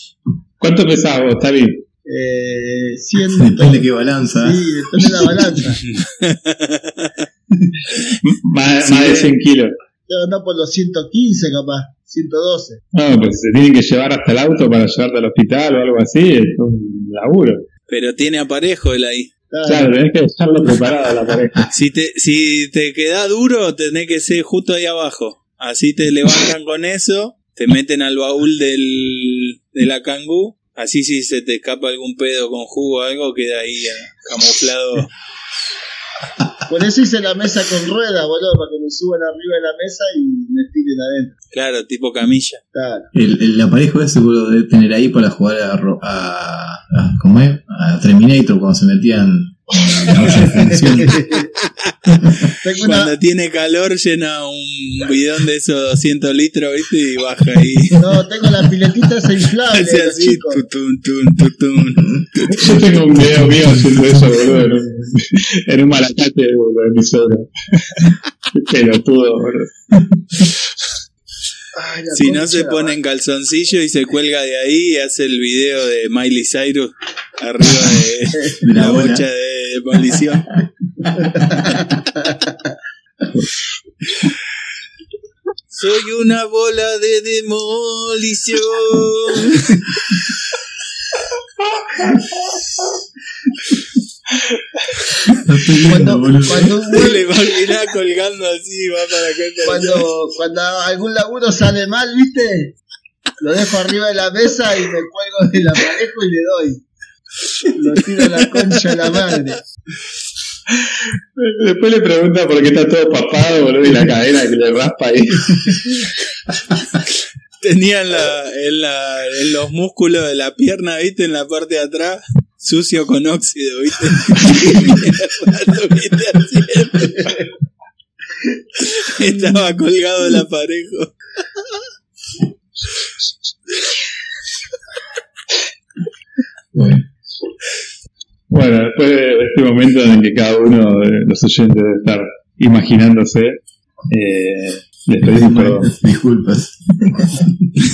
¿Cuánto pesás vos, Tali? Eh, 100. [LAUGHS] Depende de qué balanza. Sí, depende de la balanza. [LAUGHS] Más, Sí, más de eh. 100 kilos. Andar por los 115 capaz, 112. No, pues se tienen que llevar hasta el auto para llevarte al hospital o algo así, es un laburo. Pero tiene aparejo él ahí. Claro. Tenés que dejarlo preparado la pareja. [LAUGHS] Si te, si te queda duro, tenés que ser justo ahí abajo. Así te levantan con eso, te meten al baúl del, de la cangú. Así si se te escapa algún pedo con jugo o algo, queda ahí eh, camuflado. Por eso hice la mesa con rueda, boludo, para que me suban arriba de la mesa y me tiren adentro. Claro, tipo camilla. Claro. El, el aparejo ese vos lo debes tener ahí para jugar a, a, a- ¿cómo es? A Terminator cuando se metían en Cuando tiene calor, llena un bidón de esos 200 litros, ¿viste? Y baja ahí. no, tengo la piletita inflable, Hace así, tutun, tutun. Yo tengo un video mío haciendo eso, boludo, en un, en malacate boludo, de mi. Qué pelotudo, boludo. Ay, Si no se pone en calzoncillo y se cuelga de ahí y hace el video de Miley Cyrus arriba de [LAUGHS] la bocha de demolición. Soy una bola de demolición. [LAUGHS] No Cuando, cuando, le imaginás colgando así, va para acá. cuando, cuando algún laburo sale mal, ¿viste? Lo dejo arriba de la mesa y me cuelgo del aparejo y le doy. Lo tiro a la concha de la madre. Después le pregunta por qué está todo papado, boludo, y la cadena que le raspa ahí. Tenía en, la, en, la, en los músculos de la pierna, ¿viste? En la parte de atrás, sucio con óxido, ¿viste? [LAUGHS] Estaba colgado el aparejo. Bueno, Bueno, después de este momento en el que cada uno de los oyentes debe estar imaginándose, eh, les pedimos perdón. disculpas.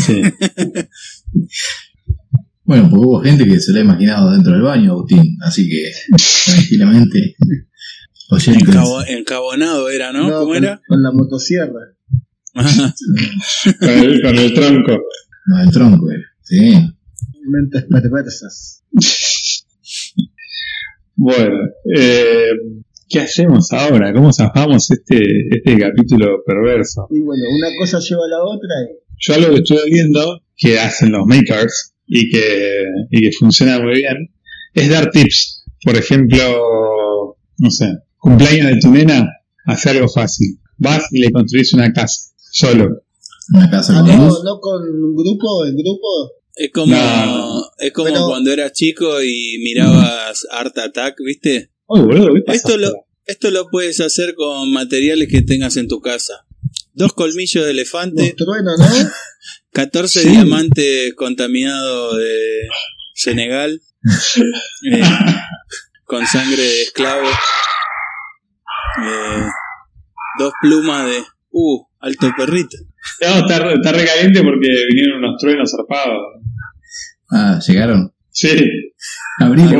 Sí. [LAUGHS] Bueno, porque hubo gente que se lo ha imaginado dentro del baño, Agustín. Así que, tranquilamente. [LAUGHS] Encabo- encabonado era, ¿no? ¿Cómo con, era? con la motosierra. [LAUGHS] Con el, con el tronco. No, el tronco era. Sí. Mentes perversas. Bueno, eh, ¿qué hacemos ahora? ¿Cómo zafamos este, este capítulo perverso? Y bueno, una cosa lleva a la otra y Yo algo que estuve viendo que hacen los makers y que, y que funciona muy bien es dar tips. Por ejemplo, no sé, cumpleaños de tu nena, hace algo fácil. Vas y le construís una casa, solo. Una casa con no, con un grupo, en grupo. Es como, No. es como Pero- cuando eras chico y mirabas Art Attack, ¿viste? Uy, boludo, ¿qué pasa? Esto lo, esto lo puedes hacer con materiales que tengas en tu casa. Dos colmillos de elefante, truenos, ¿no? [LAUGHS] 14 Sí. diamantes contaminados de Senegal, [LAUGHS] eh, con sangre de esclavo, eh, dos plumas de... Uh, alto perrito. No, está, re- está re caliente porque vinieron unos truenos zarpados. Ah, llegaron. Sí, Abril. [LAUGHS]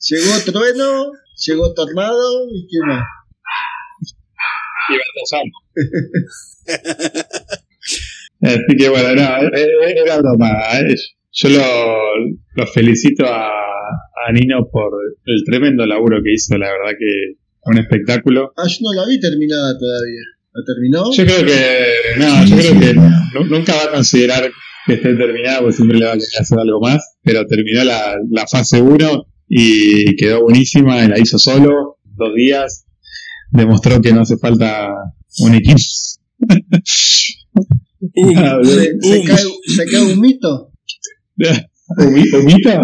Llegó trueno, llegó tornado y qué más. y Baltasar. [LAUGHS] Así que bueno, no, eh, eh, era broma. eh. Yo lo, lo felicito a, a Nino por el tremendo laburo que hizo, la verdad que un espectáculo. Ah, yo no la vi terminada todavía. ¿La terminó? Yo creo que, no, yo creo que nu- nunca va a considerar que esté terminada, porque siempre le va a querer hacer algo más, pero terminó la, la fase 1 y quedó buenísima, la hizo solo, dos días, demostró que no hace falta un equipo. [LAUGHS] Ah. ¿Se, se cae, ¿Se cae un mito? [LAUGHS] ¿Humi- ¿Humito? [LAUGHS]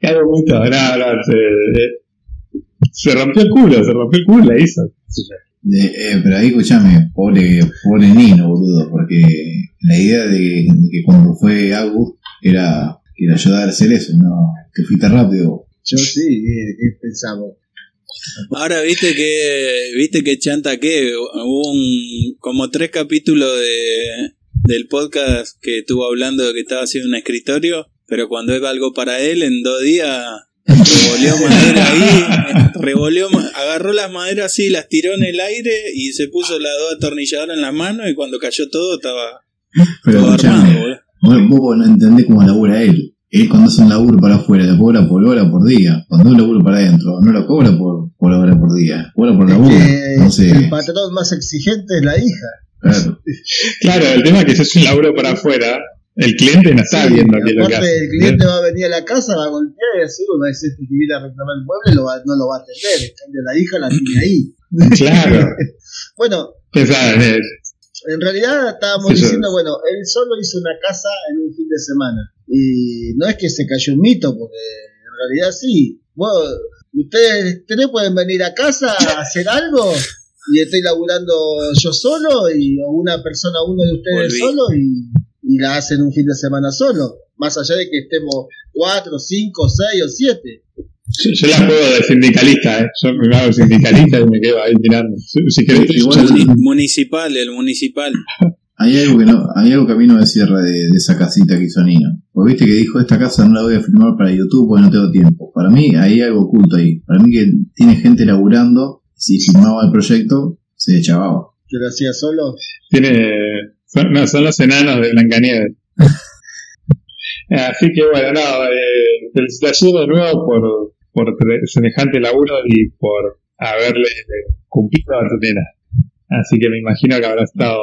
Cae no, no, se, se rompió el culo, se rompió el culo, la hizo. De- eh, pero ahí escuchame, pobre, pobre Nino, boludo, porque la idea de, de que cuando fue Agus era, era ayudar a hacer eso, no, que fuiste rápido. Yo sí, ¿qué, pensamos? Ahora viste que viste que chanta que hubo un, como tres capítulos de del podcast que estuvo hablando de que estaba haciendo un escritorio, pero cuando es algo para él en dos días revolvió [LAUGHS] madera ahí, revolvió, agarró las maderas así, las tiró en el aire y se puso las dos atornilladoras en las manos y cuando cayó todo estaba Pero todo armado. Vos, vos no entendés cómo labura él. Él cuando hace un laburo para afuera, le cobra por hora por día. Cuando un laburo para adentro, no lo cobra por, por hora por día, cobra por laburo. Que Entonces, el patrón más exigente es la hija. claro. Claro, el tema es que si es un laburo para afuera, el cliente no está Sí, viendo qué es lo que hace. el cliente va a venir a la casa, va a golpear y así, va a decir que viene a reclamar el mueble, lo va- no lo va a atender. En cambio, la hija la tiene ahí. Claro. [LAUGHS] Bueno, Pensá, eh, en realidad estábamos Sí, sí. diciendo, bueno, él solo hizo una casa en un fin de semana. Y no es que se cayó un mito, porque en realidad sí. Vos, ustedes tres pueden venir a casa a hacer algo y estoy laburando yo solo y o una persona, uno de ustedes Volví. solo y, y la hacen un fin de semana solo. Más allá de que estemos cuatro, cinco, seis o siete. Yo, yo la juego de sindicalista, ¿eh? Yo me hago sindicalista y me quedo ahí mirando. Si, querés, Igual- municipal, el municipal. [LAUGHS] Hay algo que no, hay algo que a mí no me cierra de, de esa casita que hizo Nino. Porque viste que dijo esta casa no la voy a filmar para YouTube porque no tengo tiempo. Para mí hay algo oculto ahí. Para mí que tiene gente laburando, si filmaba el proyecto, se chavaba. Que lo hacía solo. tiene. Son, no, son los enanos de Blancanieves. [LAUGHS] Así que bueno, no, eh, felicitaciones de nuevo por, por semejante laburo y por haberle cumplido a tu nena. Así que me imagino que habrá estado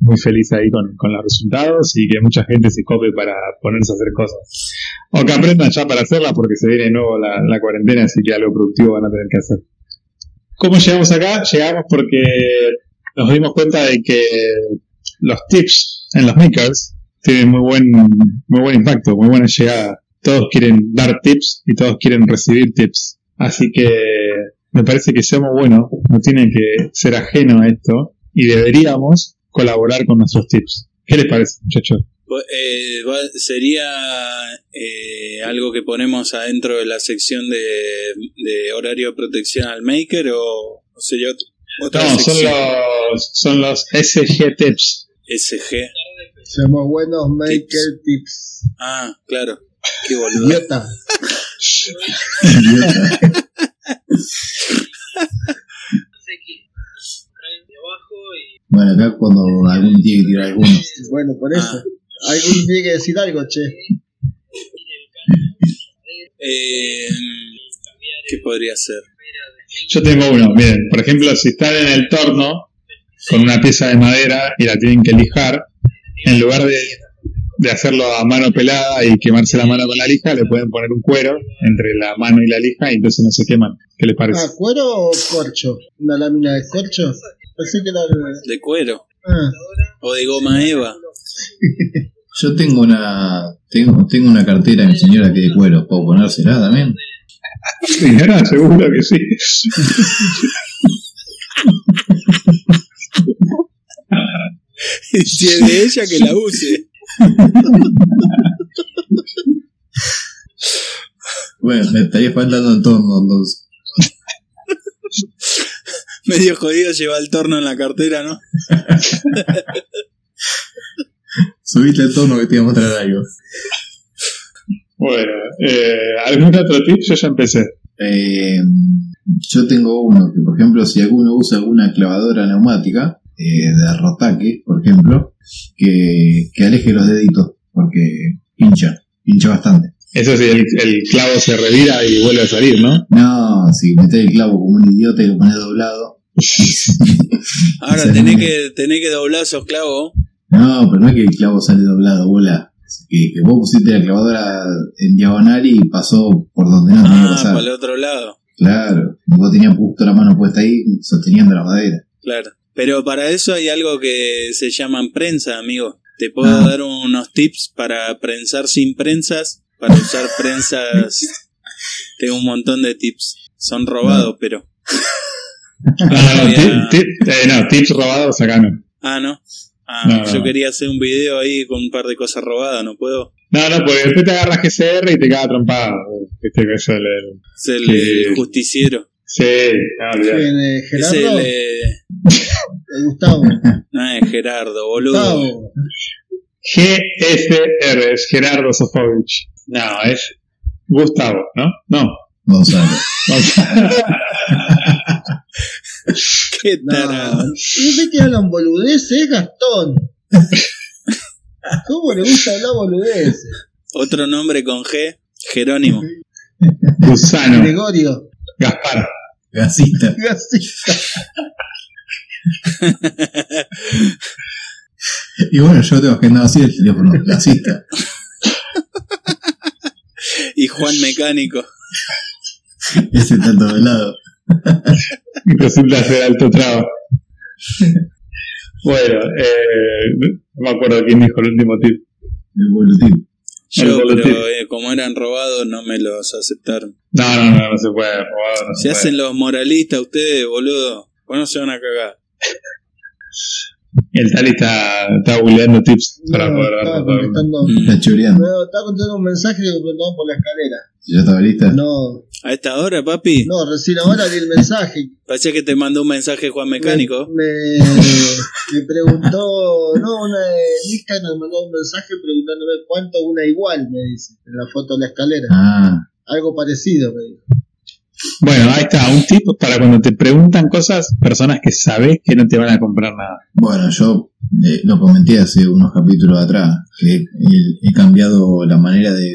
muy feliz ahí con, con los resultados y que mucha gente se cope para ponerse a hacer cosas. O que aprendan ya para hacerlas porque se viene de nuevo la, la cuarentena, así que algo productivo van a tener que hacer. ¿Cómo llegamos acá? Llegamos porque nos dimos cuenta de que los tips en los makers tienen muy buen, muy buen impacto, muy buena llegada. Todos quieren dar tips y todos quieren recibir tips. Así que me parece que seamos buenos, no tienen que ser ajeno a esto y deberíamos colaborar con nuestros tips. ¿Qué les parece, muchachos? Eh, va- sería eh, algo que ponemos adentro de la sección de, de horario de protección al maker o, o sería ot- otra No, son sección los, son los SG tips. SG Somos buenos maker tips. ah claro Qué boludo. Idiota. Idiota. Bueno, acá cuando algún tiene que tirar alguno. Bueno, por eso. Ah. Alguien tiene que decir algo, che. Eh, ¿Qué podría ser? Yo tengo uno, miren, por ejemplo, si están en el torno con una pieza de madera y la tienen que lijar, en lugar de, de hacerlo a mano pelada y quemarse la mano con la lija, le pueden poner un cuero entre la mano y la lija y entonces no se queman. ¿Qué les parece? Ah, ¿cuero o corcho? ¿Una lámina de corcho? Pensé que era. ¿De cuero? Ah, ¿O de goma eva? [LAUGHS] Yo tengo una tengo, tengo una cartera de mi señora que es de cuero. ¿Puedo ponérsela también? Señora, seguro que sí. [LAUGHS] si es de ella, que la use. Bueno, me estaría faltando en torno entonces. [LAUGHS] Medio jodido lleva el torno en la cartera, ¿no? [LAUGHS] Subiste el torno que te iba a mostrar algo. Bueno, eh, ¿algún otro tip? Yo ya empecé. Eh, yo tengo uno que, por ejemplo, si alguno usa alguna clavadora neumática eh, de rotaque, por ejemplo, que, que aleje los deditos, porque pincha, pincha bastante. Eso sí, el, el clavo se revira y vuelve a salir, ¿no? No, si metés el clavo como un idiota y lo pones doblado. [LAUGHS] Ahora [LAUGHS] tenés que, tenés que doblar esos clavos. No, pero no es que el clavo sale doblado, bola. Que, que vos pusiste la clavadora en diagonal y pasó por donde no tenía que Ah, pasar. para el otro lado. Claro, vos tenías justo la mano puesta ahí sosteniendo la madera. Claro. Pero para eso hay algo que se llaman prensa, amigo. Te puedo Ah. dar unos tips para prensar sin prensas, para usar prensas. [LAUGHS] Tengo un montón de tips. Son robados, pero. [LAUGHS] No, no, eh, no, tips robados acá no. Ah, no. Ah, No, no, yo no. quería hacer un video ahí con un par de cosas robadas, no puedo. No, no, porque después te agarras GCR y te caga trompada. Viste que es el... el- Es el, justiciero. Sí, no, olvidate. ¿quién, eh, Es Gerardo. el. Eh, [LAUGHS] Gustavo. no [LAUGHS] es Gerardo, boludo. Gustavo. GSR, es Gerardo Sofovich. No, es Gustavo, ¿no? No. Gonzalo. [LAUGHS] Qué No. tarado. ¿Y ves que hablan boludeces, Gastón? ¿Cómo le gusta hablar boludeces? Otro nombre con G, Jerónimo. Gusano, Gregorio. Gaspar. Gasista. [LAUGHS] Gasista. Y bueno, yo tengo agendado así el teléfono. Gasista. Y Juan Mecánico. Ese está todo de lado. Y resulta ser alto traba. Bueno, eh, no me acuerdo quién dijo el último tip. El bolutín. Yo, El boletín. pero eh, como eran robados, no me los aceptaron. No, no, no, no se puede robar. No se, Se puede. hacen los moralistas ustedes, boludo. ¿O no se van a cagar? El Tali está, está googleando tips para No, poder estaba darnos todo. contestando. Mm. Está choreando. No, estaba contestando un mensaje que me mandaban por la escalera. ¿Ya estaba lista? No, ¿A esta hora, papi? no, recién ahora vi el mensaje. Parece que te mandó un mensaje Juan Mecánico. Me, me preguntó, no, una de Instagram me mandó un mensaje preguntándome cuánto una igual, me dice, en la foto de la escalera. Ah, Algo parecido, me dijo. Bueno, ahí está, un tip para cuando te preguntan cosas, personas que sabes que no te van a comprar nada. bueno, yo eh, lo comenté hace unos capítulos atrás, que he, cambiado la manera de,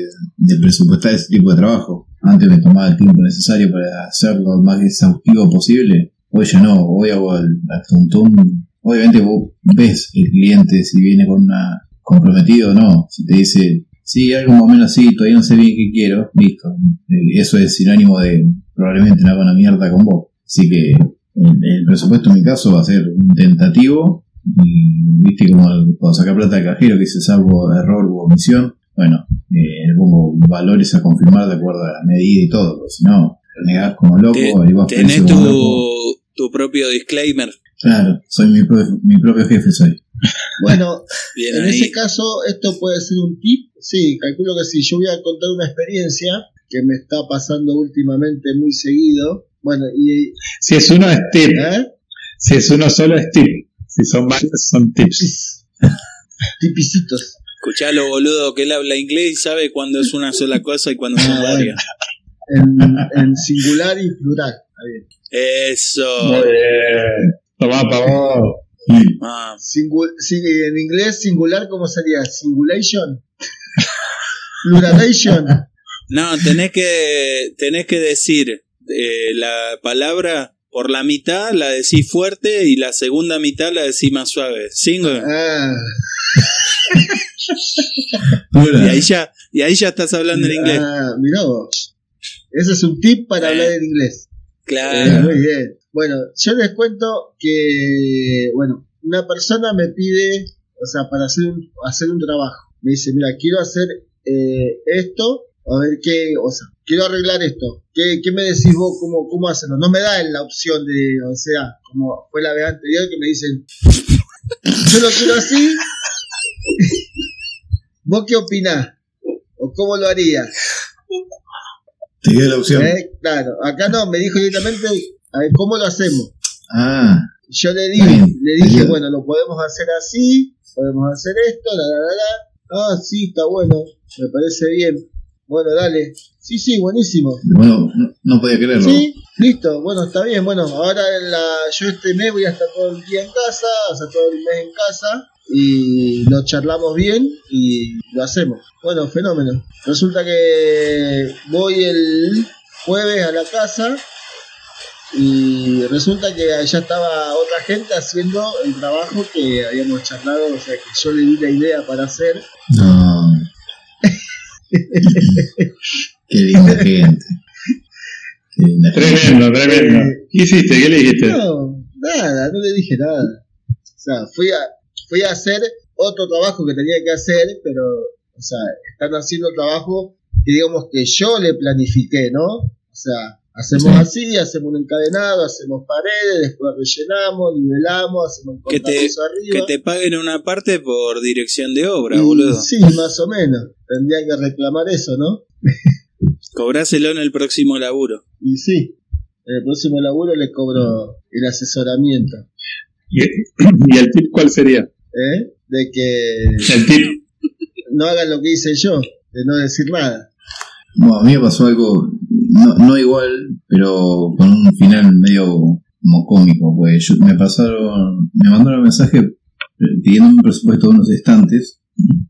presupuestar ese tipo de trabajo. Antes me tomaba el tiempo necesario para hacerlo lo más exhaustivo posible. Hoy ya no, hoy hago el, al tuntún. Obviamente vos ves el cliente si viene con una comprometido o no. Si te dice, sí, algo más o menos así, todavía no sé bien qué quiero, listo. Eh, Eso es sinónimo de probablemente no haga una mierda con vos. Así que el, el presupuesto en mi caso va a ser un tentativo. Y, viste como el- cuando saca plata del cajero que dice salvo error u omisión. Bueno, eh, pongo valores a confirmar de acuerdo a la medida y todo. Porque si no, renegás como loco, Te- Tenés como loco. tu, tu propio disclaimer. Claro, soy mi, mi propio jefe, soy. Bueno, [LAUGHS] Bien en ahí. ese caso, esto puede ser un tip. Sí, calculo que sí. Yo voy a contar una experiencia que me está pasando últimamente muy seguido. Bueno, y. Si es uno es tip, ¿Eh? si es uno solo es tip. Si son varios son tips. Tipicitos. Escuchalo, boludo, que él habla inglés y sabe cuándo es una sola cosa y cuándo son Ah, varias. En, en singular y plural. Está bien. Eso. Muy bien. Tomá pa' vos. Ah, Singu- sí, en inglés singular, ¿cómo sería? Singulation. [LAUGHS] Pluralation. No, tenés que, tenés que decir eh, la palabra por la mitad, la decís fuerte y la segunda mitad la decís más suave. Single. Ah. [LAUGHS] Y ahí ya, y ahí ya estás hablando en inglés. ah, mirá vos. Ese es un tip para Eh. hablar en inglés. Eh, Claro. muy bien. Bueno, yo les cuento que, bueno, una persona me pide, o sea, para hacer un, hacer un trabajo. Me dice, mira, quiero hacer eh, esto, a ver qué, o sea, quiero arreglar esto. ¿Qué, qué me decís vos cómo, cómo hacerlo? No me da la opción de, o sea, como fue la vez anterior que me dicen, yo lo quiero así. [LAUGHS] ¿Vos qué opinás? ¿O cómo lo harías? Te queda la opción. Eh, Claro, acá no, me dijo directamente, a ver, ¿cómo lo hacemos? Ah, Yo le dije, le dije, bueno, lo podemos hacer así, podemos hacer esto, la, la, la, la. Ah, sí, está bueno, me parece bien. Bueno, dale. Sí, sí, buenísimo. bueno, no, no podía creerlo. Sí, listo, bueno, está bien. Bueno, ahora en la, yo este mes voy a estar todo el día en casa, o sea, todo el mes en casa, y lo charlamos bien y lo hacemos. Bueno, fenómeno. Resulta que voy el jueves a la casa y resulta que allá estaba otra gente haciendo el trabajo que habíamos charlado, o sea, que yo le di la idea para hacer. No. [LAUGHS] Qué linda gente. Qué linda gente. Tremendo, tremendo. Eh, ¿Qué hiciste? ¿Qué le dijiste? No, nada, no le dije nada. O sea, fui a, fui a hacer otro trabajo que tenía que hacer, pero, o sea, están haciendo trabajo que digamos que yo le planifiqué, ¿no? O sea, hacemos Sí. así, hacemos un encadenado, hacemos paredes, después rellenamos, nivelamos, hacemos un Que te, contrapeso que arriba. te paguen una parte por dirección de obra, Y boludo. Sí, más o menos. Tendría que reclamar eso, ¿no? [LAUGHS] Cobráselo en el próximo laburo. Y sí, en el próximo laburo le cobro el asesoramiento. ¿Y, [CLEARS THROAT] y el tip cuál sería? ¿eh? De que El tip. no hagan lo que hice yo, de no decir nada. Bueno, a mí me pasó algo, no, no igual, pero con un final medio como cómico, pues me pasaron, me mandaron un mensaje pidiendo un presupuesto de unos estantes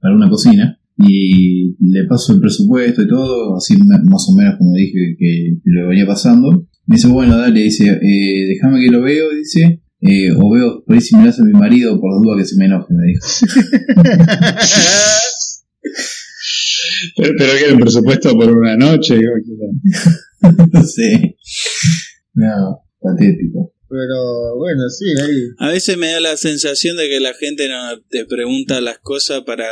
para una cocina y le paso el presupuesto y todo, así más o menos como dije que, que lo venía pasando. Me dice, bueno, dale, dice, eh, déjame que lo veo, dice, eh, o veo por ahí si me lo hace mi marido por las dudas que se me enoje, me dijo. [LAUGHS] Pero, pero que era un presupuesto por una noche. no sé. [LAUGHS] No, patético. Pero bueno, sí, ahí. A veces me da la sensación de que la gente no te pregunta las cosas para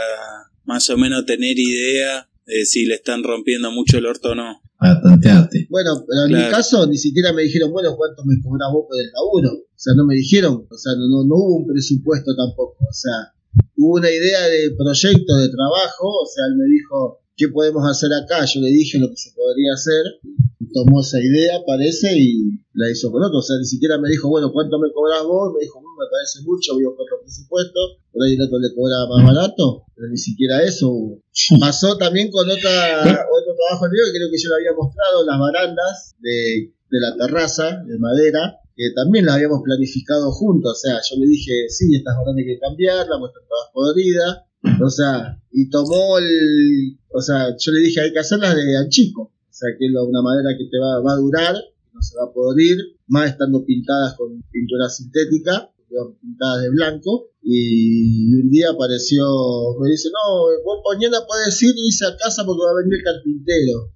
más o menos tener idea de si le están rompiendo mucho el orto o no. Para tantearte. Bueno, pero en mi caso ni siquiera me dijeron, bueno, ¿cuánto me cobras vos por el laburo? O sea, no me dijeron, o sea, no, no, no hubo un presupuesto tampoco. O sea, hubo una idea de proyecto, de trabajo, o sea, él me dijo, ¿qué podemos hacer acá? Yo le dije lo que se podría hacer, tomó esa idea, parece, y la hizo con otro. O sea, ni siquiera me dijo, bueno, ¿cuánto me cobras vos? Me dijo, "Mm, me parece mucho, voy a otro presupuesto, por ahí el otro le cobraba más barato, pero ni siquiera eso hubo. Pasó también con otra, otro trabajo anterior, que creo que yo le había mostrado, las barandas de, de la terraza de madera, que también las habíamos planificado juntos. O sea, yo le dije, sí, estas barandas hay que cambiarlas, pues están todas podridas. O sea, y tomó el. O sea, yo le dije, hay que hacerlas de anchico. O sea, que es una madera que te va, a durar, no se va a podrir, más estando pintadas con pintura sintética, pintadas de blanco. Y un día apareció, me dice, no, vos mañana podés ir y irse a casa porque va a venir el carpintero.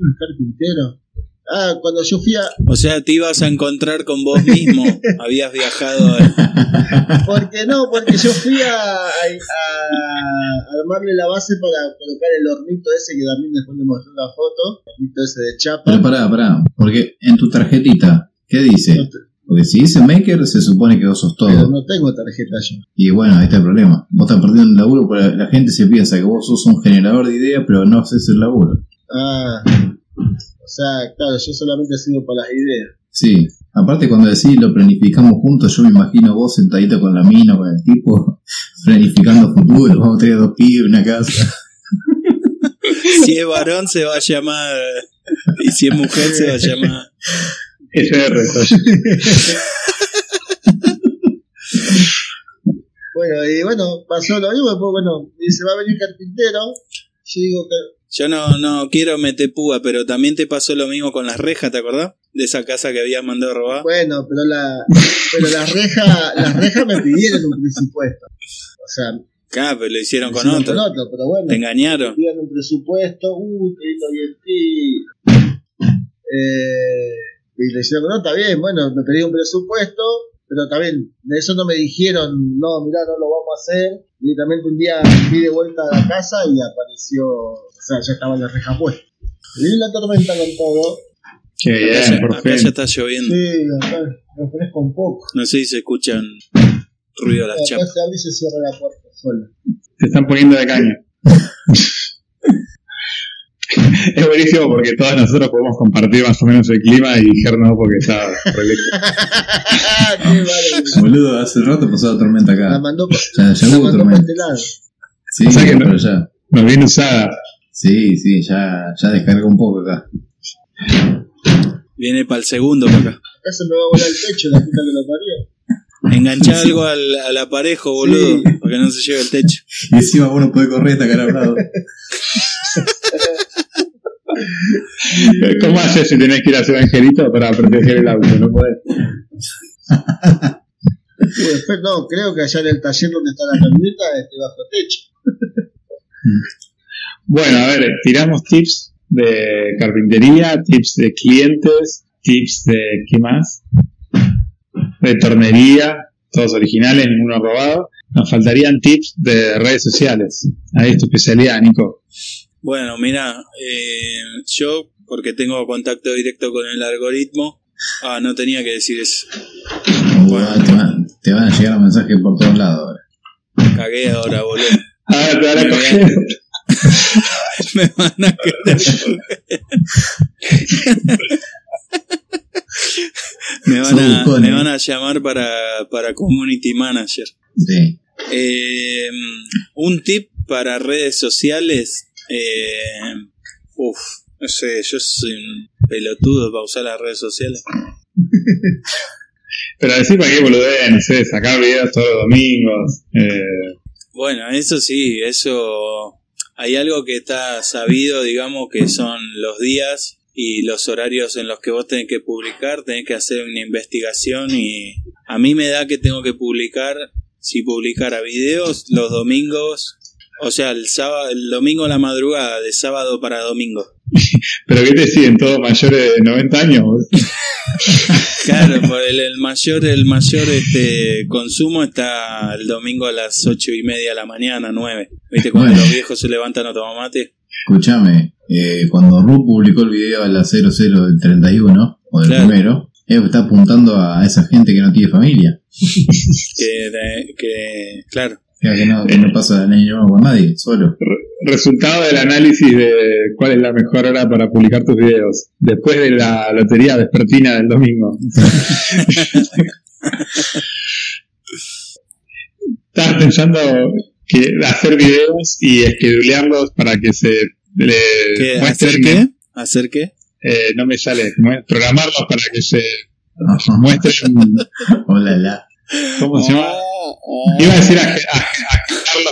¿El carpintero? Ah, cuando yo fui a... O sea, te ibas a encontrar con vos mismo. [LAUGHS] Habías viajado a... Porque no, porque yo fui a, a- a armarle la base para colocar el hornito ese que también después le mostré la foto, el hornito ese de chapa. Pero pará, pará, porque en tu tarjetita, ¿qué dice? Porque si dice maker, se supone que vos sos Pero todo. no tengo tarjeta yo. Y bueno, ahí está el problema. Vos estás perdiendo el laburo porque la gente se piensa que vos sos un generador de ideas, pero no haces el laburo. Ah, o sea, claro, yo solamente he sido para las ideas. Sí. Aparte, cuando decís lo planificamos juntos, yo me imagino vos sentadito con la mina, con el tipo, [LAUGHS] planificando futuro. Vamos a tener dos pibes, una casa. [LAUGHS] Si es varón se va a llamar. Y si es mujer se va a llamar. [LAUGHS] SR. Bueno, y bueno, pasó lo mismo, después, bueno, dice, va a venir carpintero. Yo digo que, Yo no, no quiero meter púa, pero también te pasó lo mismo con las rejas, ¿te acordás? De esa casa que habías mandado a robar. bueno, pero la, pero las rejas, las rejas me pidieron un presupuesto. O sea, Claro, pero lo hicieron con otro. con otro, pero bueno. Te engañaron. pidieron un presupuesto, dientito. Eh, y le hicieron, no, está bien, bueno, me pedí un presupuesto, pero también, de eso no me dijeron, no, mirá, no lo vamos a hacer. Directamente un día fui de vuelta a la casa y apareció, sea, ya estaba la reja puesta. Y la tormenta con todo. Qué Acá, bien, ya, por acá ya está lloviendo. Sí, acá refresco un poco. No sé si se escuchan ruido de las Acá chapas. se abre y se cierra la puerta sola. Se están poniendo de caña. [LAUGHS] es buenísimo porque todos nosotros podemos compartir más o menos el clima y Ger no porque está re lejos. [LAUGHS] Qué vale. Boludo, hace rato pasó la tormenta La acá. mandó, pa- Ya, ya la hubo mandó tormenta. este lado. Sí, O sea que no- pero ya. Nos viene usada. Sí, sí, ya, ya descargó un poco acá. Viene para el segundo para acá. Acá se me va a volar el techo, la puta que lo parió. Enganchá algo al, al aparejo, boludo, Sí. para que no se lleve el techo. Y encima uno puede correr hasta acá lado. [LAUGHS] ¿Cómo haces si tenés que ir a hacer angelito para proteger el auto? No podés. Después, no, creo que allá en el taller donde está la camioneta, este bajo techo. Bueno, a ver, tiramos tips de carpintería, tips de clientes, tips de ¿qué más? De tornería, todos originales, ninguno robado. Nos faltarían tips de redes sociales. Ahí es tu especialidad, Nico. Bueno, mira, eh, yo, porque tengo contacto directo con el algoritmo, ah, no tenía que decir eso. Bueno, te, van, te van a llegar mensajes por todos lados ahora. Cagué ahora, boludo. [LAUGHS] Ahora te van a coger. [LAUGHS] Me van a querer me, van a, Son me bucones. van a llamar para, para community manager. Sí. Eh, un tip para redes sociales. Eh, uf, no sé, yo soy un pelotudo para usar las redes sociales. [LAUGHS] Pero decir para qué boludez, no sé, sacar videos todos los domingos. Eh, Bueno, eso sí, eso. Hay algo que está sabido, digamos, que son los días y los horarios en los que vos tenés que publicar, tenés que hacer una investigación y a mí me da que tengo que publicar, si publicara videos los domingos, o sea, el sábado, el domingo a la madrugada, de sábado para domingo. [LAUGHS] ¿Pero qué te siguen todos mayores de 90 años? [LAUGHS] Claro, por el, el mayor, el mayor este consumo está el domingo a las ocho y media de la mañana, nueve. ¿Viste cuando Bueno. los viejos se levantan a tomar mate? Escúchame, eh, cuando Ru publicó el video a las 00 del 31, o del Claro. primero, él está apuntando a esa gente que no tiene familia. Que, de- que claro. O sea, que no, que no pasa ni nuevo con nadie, solo. Resultado del análisis de cuál es la mejor hora para publicar tus videos. Después de la lotería vespertina del domingo. [LAUGHS] Estabas pensando que hacer videos y esquedulearlos para que se le ¿Qué, muestren. ¿Hacer qué? ¿Hacer qué? Eh, no me sale. Programarlos para que se [LAUGHS] muestren. Hola, la. ¿Cómo se llama? Iba a decir a, a,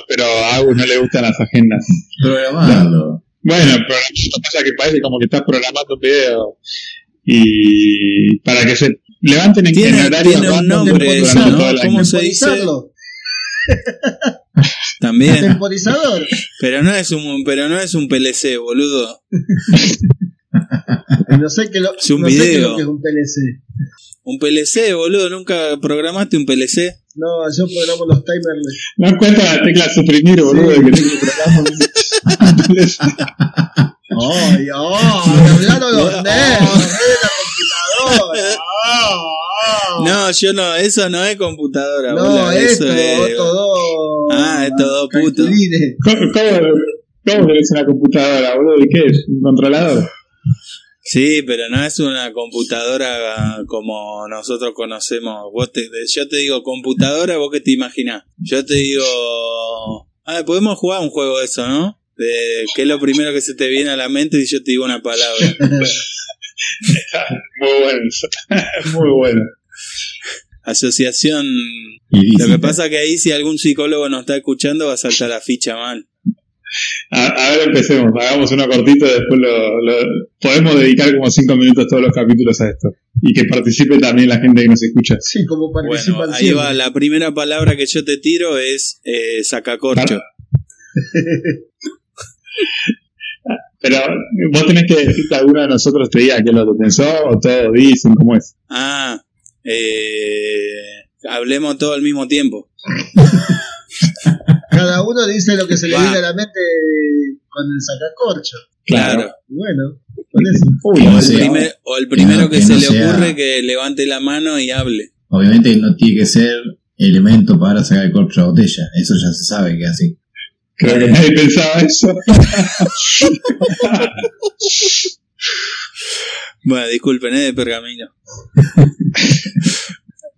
pero a Agus no le gustan las agendas. Programarlo. Bueno, programando pasa que parece como que estás programando un video. Y para que se levanten en, Tiene- en horario tiene un nombre eso, ¿no? ¿Cómo se dice? [LAUGHS] También. Temporizador. Pero no es un, pero no es un PLC, boludo. [LAUGHS] No sé qué lo, Es un no sé qué es video. lo que es un PLC. Un PLC, boludo. ¿Nunca programaste un PLC? No, yo programo los timers. No encuentro la tecla suprimir, boludo, Sí. que tengo que programar. ¡Ay, ay! ¡Hablaron los nerds! ¡De la computadora! ¡Ah, [LAUGHS] ah! No, yo no, eso no es computadora, No, boludo. esto, Eso es. todo. Ah, es todo puto. ¿Cómo, cómo, cómo tenés una computadora, boludo? ¿Y qué es? ¿Un controlador? Sí, pero no es una computadora como nosotros conocemos. Vos te, yo te digo computadora, vos qué te imaginás. Yo te digo, ah, podemos jugar un juego de eso, ¿no? De qué es lo primero que se te viene a la mente y yo te digo una palabra. [LAUGHS] Muy bueno. [LAUGHS] Muy bueno. Asociación. Lo que pasa que ahí si algún psicólogo nos está escuchando va a saltar la ficha mal. A, a ver, empecemos. Hagamos uno cortito y después lo, lo- podemos dedicar como cinco minutos todos los capítulos a esto. Y que participe también la gente que nos escucha. Sí, como Bueno, participan ahí va. La primera palabra que yo te tiro es eh, sacacorcho. Pero vos tenés que decir que alguno de nosotros te diga qué es lo que pensó o todos dicen cómo es. Ah, eh, hablemos todo al mismo tiempo. [LAUGHS] Cada uno dice lo que se le viene a la mente con el sacacorcho. Claro. Bueno, con eso. Uy, O el, sé. sé. primer- o el primero que, que se no le sea- ocurre que levante la mano y hable. Obviamente no tiene que ser elemento para sacar el corcho de la botella. Eso ya se sabe que es así. Creo que nadie pensaba eso. [LAUGHS] Bueno, disculpen, es de pergamino. [LAUGHS]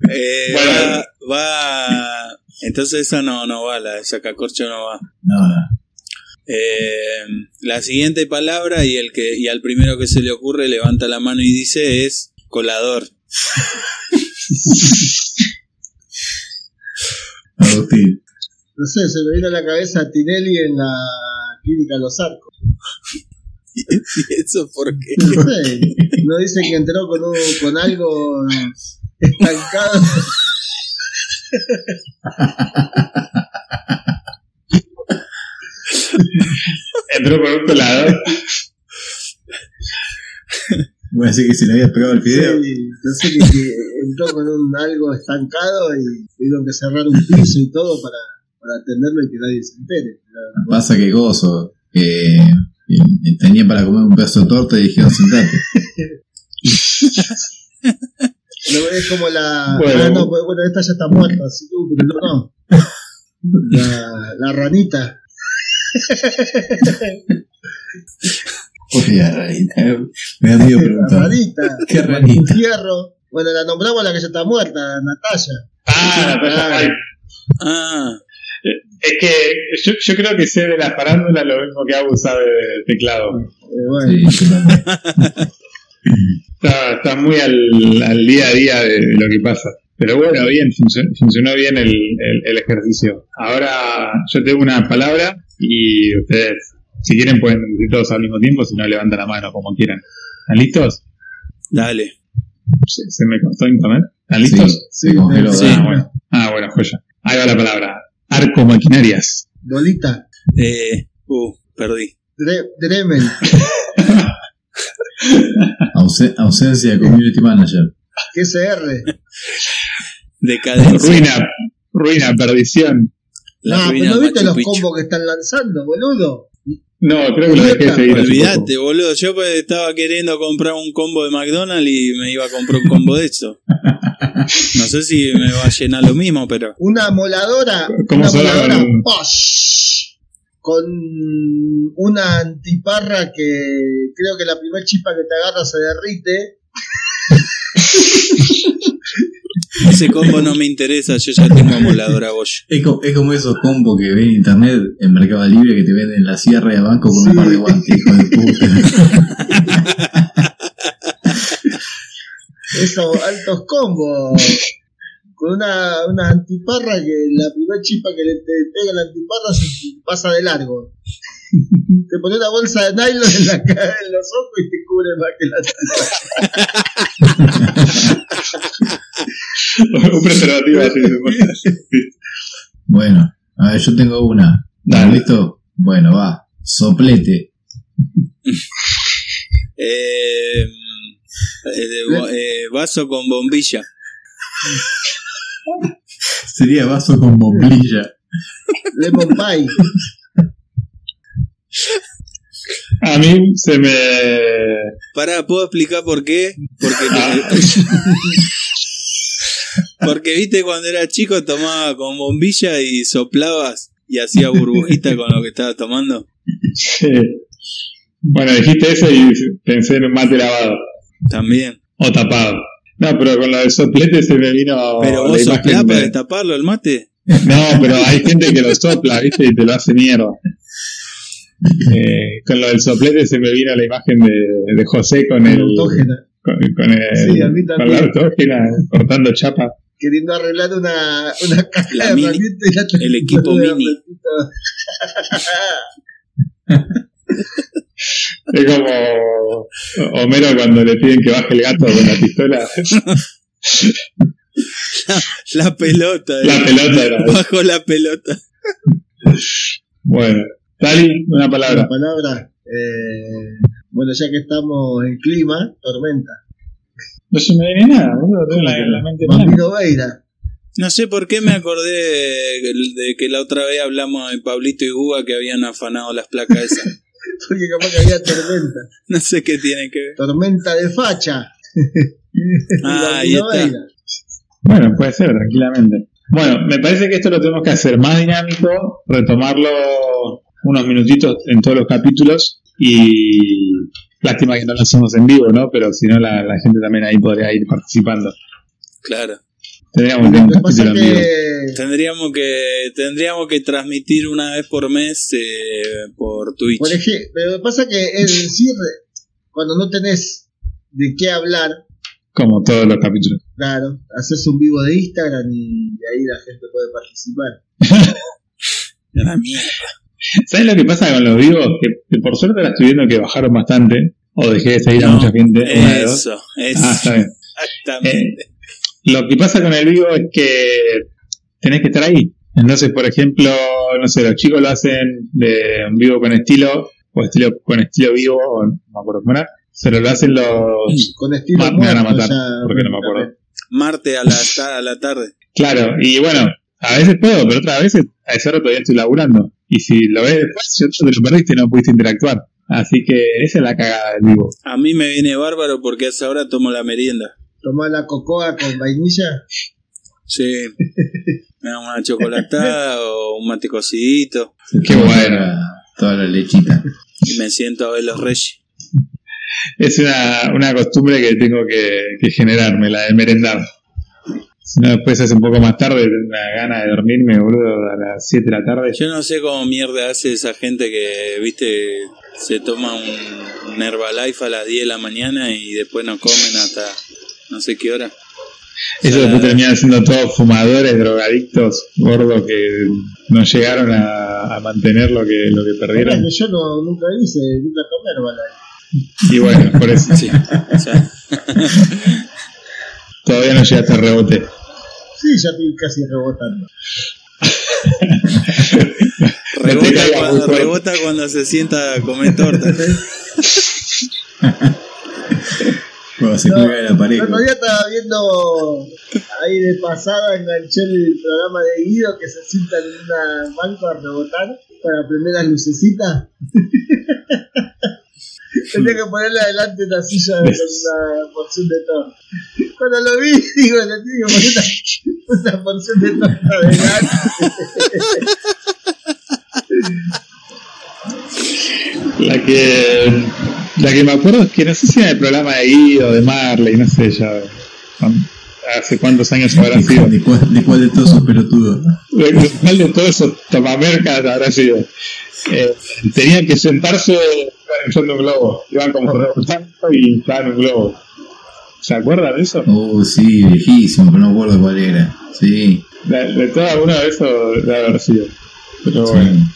Eh, Bueno. va, va- Entonces esa no, no va, la de sacacorcho no va. No, no. Eh, la siguiente palabra y el que y al primero que se le ocurre levanta la mano y dice es colador. [LAUGHS] Agustín. No sé, se me vino a la cabeza Tinelli en la clínica Los Arcos. [LAUGHS] ¿Y eso por qué? No sé, no dice que entró con, un, con algo estancado. [LAUGHS] Entró por otro lado. Voy a decir que se le había pegado el fideo. Sí, no sé, que, que entró con un algo estancado y tuvieron que cerrar un piso y todo para, para atenderlo y que nadie se entere. Pero, Pasa que gozo. Que eh, tenía para comer un pedazo de torta y dijeron sentate. [LAUGHS] No, es como la. Bueno. ah, no, pues, bueno, esta ya está muerta, así que, uh, pero no, no. La, la ranita. Oye, la ranita. Me da miedo La preguntar. ranita. ¿Qué ranita? Fierro. Bueno, la nombramos la que ya está muerta, Natalia. Ah, Natalia Ay, Ah, Es que yo, yo creo que sé de la farándula lo mismo que Abu sabe de teclado. Eh, bueno, Sí, yo [LAUGHS] también. Está, está muy al, al día a día de, de lo que pasa. Pero bueno, bien, funcionó, funcionó bien el, el- el ejercicio. Ahora yo tengo una palabra y ustedes, si quieren, pueden decir todos al mismo tiempo, si no, levantan la mano como quieran. ¿Están listos? dale. Se, se me cortó internet. ¿Están listos? Sí, se congeló. Sí. Ah, bueno. Ah, bueno, joya. Ahí va la palabra. Arco maquinarias. Dolita. Eh, uh, perdí. Dre- Dremel. [LAUGHS] Ausen- ausencia de community manager. GSR. Decadencia. Ruina, ruina, perdición. La no, ruina pero no viste Machu los combos que están lanzando, boludo. No, creo que lo dejé de seguir. Olvídate, boludo. Yo pues, estaba queriendo comprar un combo de McDonald's y me iba a comprar un combo de eso. [LAUGHS] No sé si me va a llenar lo mismo, pero. Una moladora. ¿Cómo una moladora. Con una antiparra que creo que la primer chispa que te agarra se derrite. [LAUGHS] Ese combo no me interesa, yo ya tengo amoladora Bosch. Es, co- es como esos combos que ven en internet en Mercado Libre que te venden la sierra de banco con un par de guantes, hijo de puta. [LAUGHS] Esos altos combos. Con una, una antiparra que la primer chispa que le te pega la antiparra se pasa de largo. [LAUGHS] Te pone una bolsa de nylon en, la cara, en los ojos y te cubre más que la un preservativo así. Bueno, a ver, yo tengo una. Dale. ¿Listo? Bueno, va. Soplete. [LAUGHS] Eh, eh, eh, vaso con bombilla. [LAUGHS] Sería vaso con bombilla. Lemon pie. A mí se me. Pará, ¿puedo explicar por qué? Porque, Ah. [LAUGHS] porque viste cuando era chico tomaba con bombilla y soplabas y hacía burbujita con lo que estaba tomando. Sí. Bueno, dijiste eso y pensé en un mate lavado. También. O tapado. No, pero con lo del soplete se me vino. Pero la vos soplás de- para destaparlo el mate. No, pero hay gente que lo sopla, ¿viste? Y te lo hace mierda. Eh, con lo del soplete se me vino la imagen de, de José con el. autógena, Con, con el. Sí, a mí con también. la autógena, cortando chapa. queriendo arreglar una, una caja La de mini, herramientas y la el equipo [LAUGHS] de mini. [LAUGHS] [LAUGHS] Es como Homero cuando le piden que baje el gato con la pistola. [LAUGHS] La pelota. La eh. pelota era. Bajo la pelota. Bueno, Tali, una La palabra. palabra, eh, bueno, ya que estamos en clima, tormenta. No se me viene nada, boludo. Tengo la, la mente Veira. No sé por qué me acordé de, de que la otra vez hablamos de Pablito y Guga que habían afanado las placas esas. [LAUGHS] Porque capaz que había tormenta. No sé qué tiene que ver. Tormenta de facha. [LAUGHS] Ah, ahí está. Bueno, puede ser, tranquilamente. Bueno, me parece que esto lo tenemos que hacer más dinámico, retomarlo unos minutitos en todos los capítulos y lástima que no lo hacemos en vivo, ¿no? Pero si no, la, la gente también ahí podría ir participando. Claro. Tendríamos que Tendríamos que tendríamos que transmitir una vez por mes eh, por Twitch. Por ejemplo, lo que pasa que el cierre, cuando no tenés de qué hablar, Como todos los capítulos. claro, haces un vivo de Instagram y ahí la gente puede participar. [LAUGHS] Una mierda. ¿Sabes lo que pasa con los vivos? Que, que por suerte la estoy viendo que bajaron bastante. O dejé de seguir a mucha gente. de. Eso, eso. Ah, está bien. [LAUGHS] Exactamente. Lo que pasa con el vivo es que tenés que estar ahí. Entonces, por ejemplo, no sé, los chicos lo hacen de un vivo con estilo, o estilo con estilo vivo, o no me acuerdo cómo era, pero lo hacen los... Con estilo Ma- me van a matar, ya porque no me acuerdo. Marte a la, ta- a la tarde. Claro, y bueno, a veces puedo, pero otras veces a ese rato todavía estoy laburando. Y si lo ves después, ya te lo perdiste y no pudiste interactuar. Así que esa es la cagada del vivo. A mí me viene bárbaro porque a esa hora tomo la merienda. Tomar la cocoa con vainilla. Sí. [LAUGHS] Me da una chocolatada o un mate cocidito Qué bueno. Toda la lechita. y me siento a ver los reyes. Es una, una costumbre que tengo que, que generarme, la de merendar. Si no, después es un poco más tarde, tengo una gana de dormirme, boludo, a las 7 de la tarde. Yo no sé cómo mierda hace esa gente que, viste, se toma un, un Herbalife a las 10 de la mañana y después no comen hasta no sé qué hora. Eso después terminan siendo todos fumadores, drogadictos, gordos que no llegaron a, a mantener lo que, lo que perdieron. que yo no, nunca hice, nunca tomé Herbalife. Y bueno, por eso Sí. O sea, [LAUGHS] todavía no llegaste al rebote. Sí, ya estoy casi rebotando. [LAUGHS] rebota, cuando, rebota cuando se sienta a comer torta. [LAUGHS] Cuando se No, cuelga de la El pareja. otro día estaba viendo ahí de pasada, enganché el programa de Guido que se sienta en una banco a rebotar para prender las lucecitas. [LAUGHS] Tenía que ponerle adelante una silla con una porción de torta. Cuando lo vi, [LAUGHS] digo, le tengo que poner una, una porción de torta adelante. La que, la que me acuerdo es que no sé si era el programa de Guido, de Marley, no sé ya. Hace cuántos años habrá sido. ¿De cuál, de cuál de todos esos pelotudos? ¿Cuál de todos esos tomamercas habrá sido? Eh, tenían que sentarse usando un globo. Iban como rebotando y inflaban un globo. ¿Se acuerdan de eso? Oh, sí, viejísimo, pero no me acuerdo cuál era. Sí, De, de una de eso debe haber sido. Pero sí. bueno,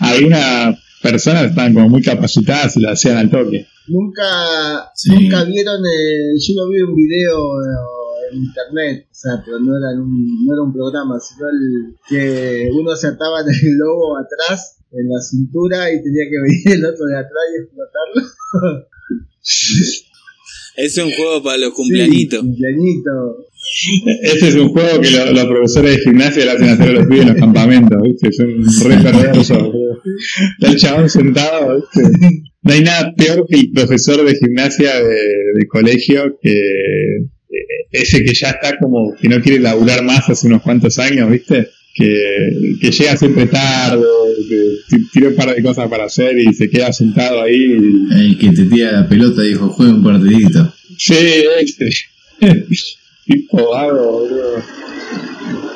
algunas personas estaban como muy capacitadas y lo hacían al toque. Nunca, Sí. nunca vieron, eh, yo lo vi en un video eh, en internet, o sea, pero no era, en un, no era un programa, sino el que uno se ataba en el globo atrás, en la cintura, y tenía que venir el otro de atrás y explotarlo. [LAUGHS] Es un juego para los cumpleañitos. Sí, cumpleañito. Este es un juego que lo- los profesores de gimnasia le hacen hacer a los pibes en los campamentos, ¿viste? Son re perversos. Está el chabón sentado, ¿viste? No hay nada peor que el profesor de gimnasia de, de colegio que eh, ese que ya está como que no quiere laburar más hace unos cuantos años, ¿viste? Que, que llega siempre tarde, te- tiene un par de cosas para hacer y se queda sentado ahí. y- El que te tira la pelota dijo, juega un partidito. Sí, este. [LAUGHS] tipo vago, boludo.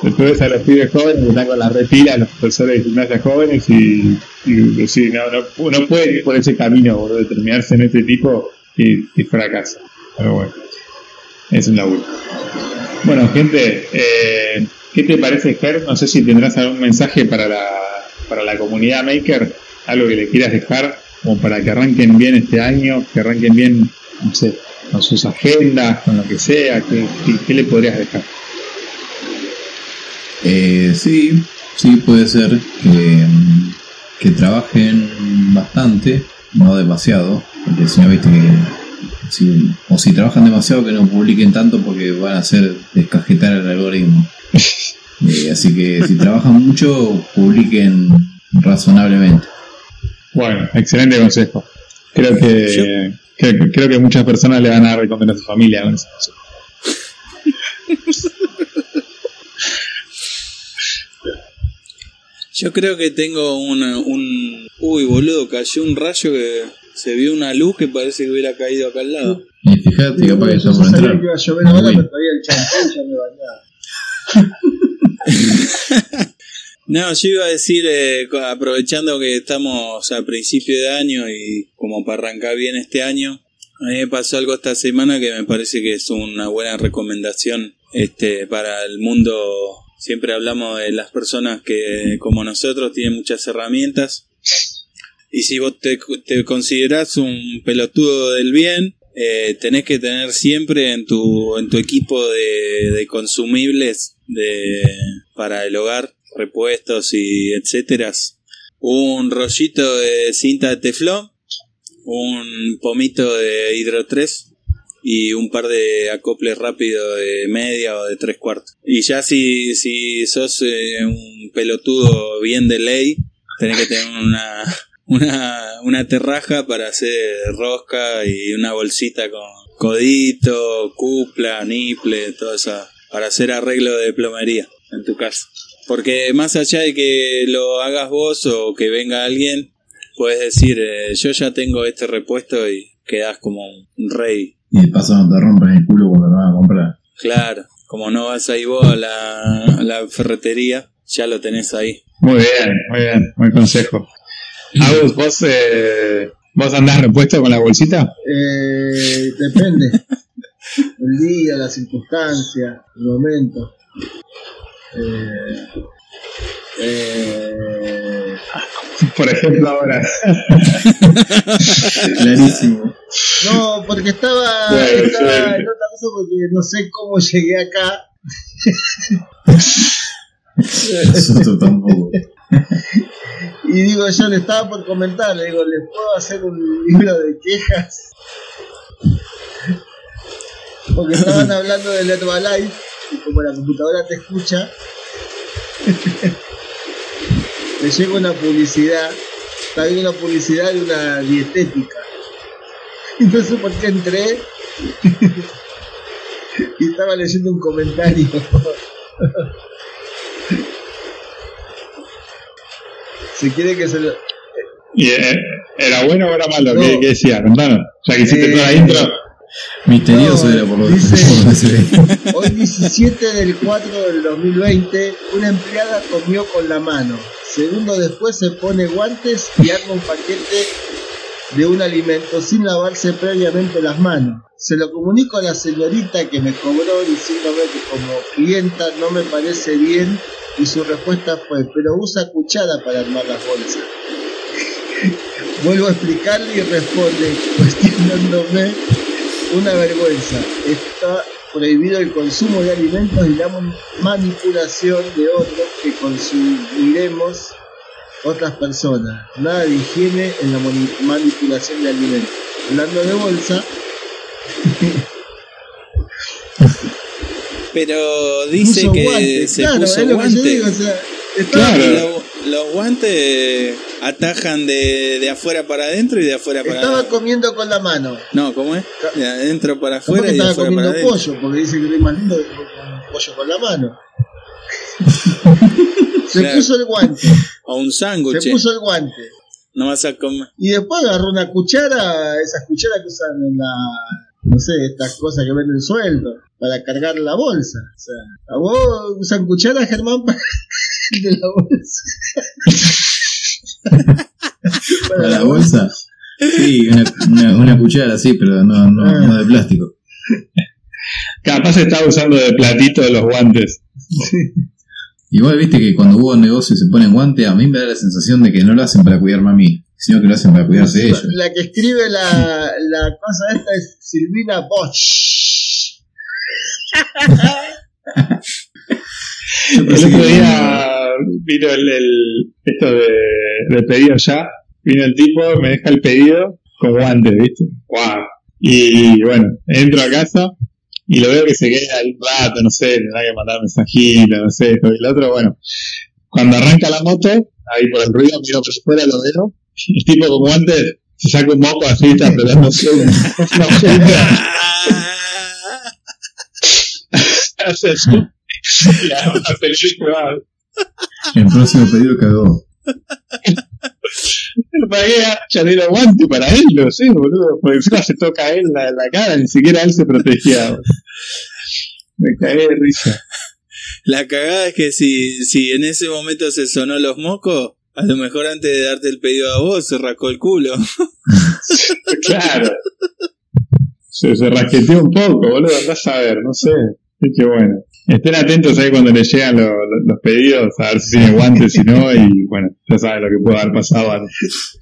Después a los pibes jóvenes están con la repila, los profesores de gimnasia jóvenes y, y no, no, no puede ir por ese camino, boludo, de terminarse en este tipo y, y fracasa. Pero bueno, es un laburo. Bueno, gente, eh, ¿qué te parece, Ger? No sé si tendrás algún mensaje para la, para la comunidad Maker, algo que le quieras dejar, como para que arranquen bien este año, que arranquen bien, no sé, con sus agendas, con lo que sea, ¿qué, qué, qué le podrías dejar? Eh, sí, sí puede ser que, que trabajen bastante, no demasiado, porque si no viste que si, o si trabajan demasiado que no publiquen tanto porque van a hacer descajetar el algoritmo. [LAUGHS] Eh, así que si trabajan mucho, publiquen razonablemente. Bueno, excelente consejo. Creo que, creo, creo que muchas personas le van a recomendar a su familia con consejo. Yo creo que tengo una, un... Uy, boludo, cayó un rayo que se vio una luz que parece que hubiera caído acá al lado. Y fíjate, capaz que Yo está por entrar. que iba a llover ahora, pero todavía el champú ya me bañaba. [LAUGHS] No, yo iba a decir, eh, aprovechando que estamos a principio de año y como para arrancar bien este año, a mí me pasó algo esta semana que me parece que es una buena recomendación este, para el mundo. Siempre hablamos de las personas que, como nosotros, tienen muchas herramientas. Y si vos te, te considerás un pelotudo del bien, eh, tenés que tener siempre en tu, en tu equipo de, de consumibles de, para el hogar, repuestos y etcétera, un rollito de cinta de teflón, un pomito de hidro 3 y un par de acoples rápidos de media o de tres cuartos. Y ya si, si sos eh, un pelotudo bien de ley, tenés que tener una, [LAUGHS] una, una terraja para hacer rosca y una bolsita con codito, cupla, niple, todo eso, para hacer arreglo de plomería en tu casa. Porque más allá de que lo hagas vos o que venga alguien, puedes decir, eh, yo ya tengo este repuesto y quedás como un rey. Y de paso no te rompen el culo cuando lo van a comprar. Claro, como no vas ahí vos a la, a la ferretería, ya lo tenés ahí. Muy bien, muy bien, buen consejo. Agus, ¿vos, eh, ¿vos andás repuesto con la bolsita? Eh, depende. El día, la circunstancia, el momento. Eh, eh, Por ejemplo, ahora. [LAUGHS] Clarísimo. no, porque estaba, Bueno, estaba sí. en otra cosa porque no sé cómo llegué acá. Nosotros tampoco. Y digo, yo le estaba por comentar, le digo, ¿les puedo hacer un libro de quejas? Porque estaban hablando del Herbalife, y como la computadora te escucha, me llega una publicidad, está viendo una publicidad de una dietética. Y no sé por qué entré y estaba leyendo un comentario. Si quiere que se lo, ¿Y, eh, ¿Era bueno o era malo? No. ¿Qué, qué decía? Contanos. Ya que hiciste Eh, toda la intro. Misterioso No, era [LAUGHS] por lo, dice- por lo que se ve. Hoy 17 del 4 del 2020, una empleada comió con la mano. Segundo después se pone guantes y arma un paquete de un alimento sin lavarse previamente las manos. Se lo comunico a la señorita que me cobró diciéndome que como clienta no me parece bien y su respuesta fue, pero usa cuchara para armar las bolsas. Vuelvo a explicarle y responde, cuestionándome una vergüenza. Está prohibido el consumo de alimentos y la manipulación de otros que consumiremos otras personas. Nada de higiene en la mani- manipulación de alimentos. Hablando de bolsa, Pero dice que guantes. se claro, puso es lo que yo digo, o sea, estaba- Claro. Lo- los guantes atajan de, de afuera para adentro y de afuera para estaba comiendo con la mano. No, ¿cómo es? De adentro para afuera y de estaba afuera para comiendo adentro. pollo, porque dice que es más lindo pollo con la mano. [LAUGHS] Se Claro. puso el guante. O un sándwich. Se puso el guante. No vas a comer. Y después agarró una cuchara, esas cucharas que usan en la. No sé, estas cosas que venden sueldo, para cargar la bolsa. O sea, ¿a vos usan cuchara, Germán, para [LAUGHS] de la bolsa? ¿Para la bolsa? Sí, una, una, una cuchara, sí, pero no, no, Ah. no de plástico. Capaz estaba usando de platito de los guantes. Igual viste que cuando hubo negocio y se ponen guante, a mí me da la sensación de que no lo hacen para cuidarme a mí, sino que lo hacen para cuidarse ellos. La que escribe la, la cosa esta es Silvina Bosch. [LAUGHS] El otro día vino el, el- esto de, de pedido ya. Vino el tipo, me deja el pedido con guantes, ¿viste? ¡Wow! Y bueno, entro a casa y lo veo que se queda un rato, no sé, tendrá que mandar mensajito, no sé, esto y lo otro. Bueno, cuando arranca la moto, ahí por el ruido, miro por fuera, lo veo. El tipo con guantes se saca un moco así, está apretándose un- una hojita. Hace así. [LAUGHS] Y además feliz y va. El próximo pedido cagó. ¿Para qué ya tiene guante para él? No sé, boludo. Porque encima se toca a él la, la cara, ni siquiera él se protegía. Me cagué de risa. La cagada es que si, si en ese momento se sonó los mocos, a lo mejor antes de darte el pedido a vos se rascó el culo. [LAUGHS] Claro. Se, se rasqueteó un poco, boludo. Andás a ver, no sé. Es que bueno. Estén atentos ahí cuando les llegan lo- lo- los pedidos, a ver si tienen guantes, si no, y bueno, ya saben lo que puede haber pasado antes.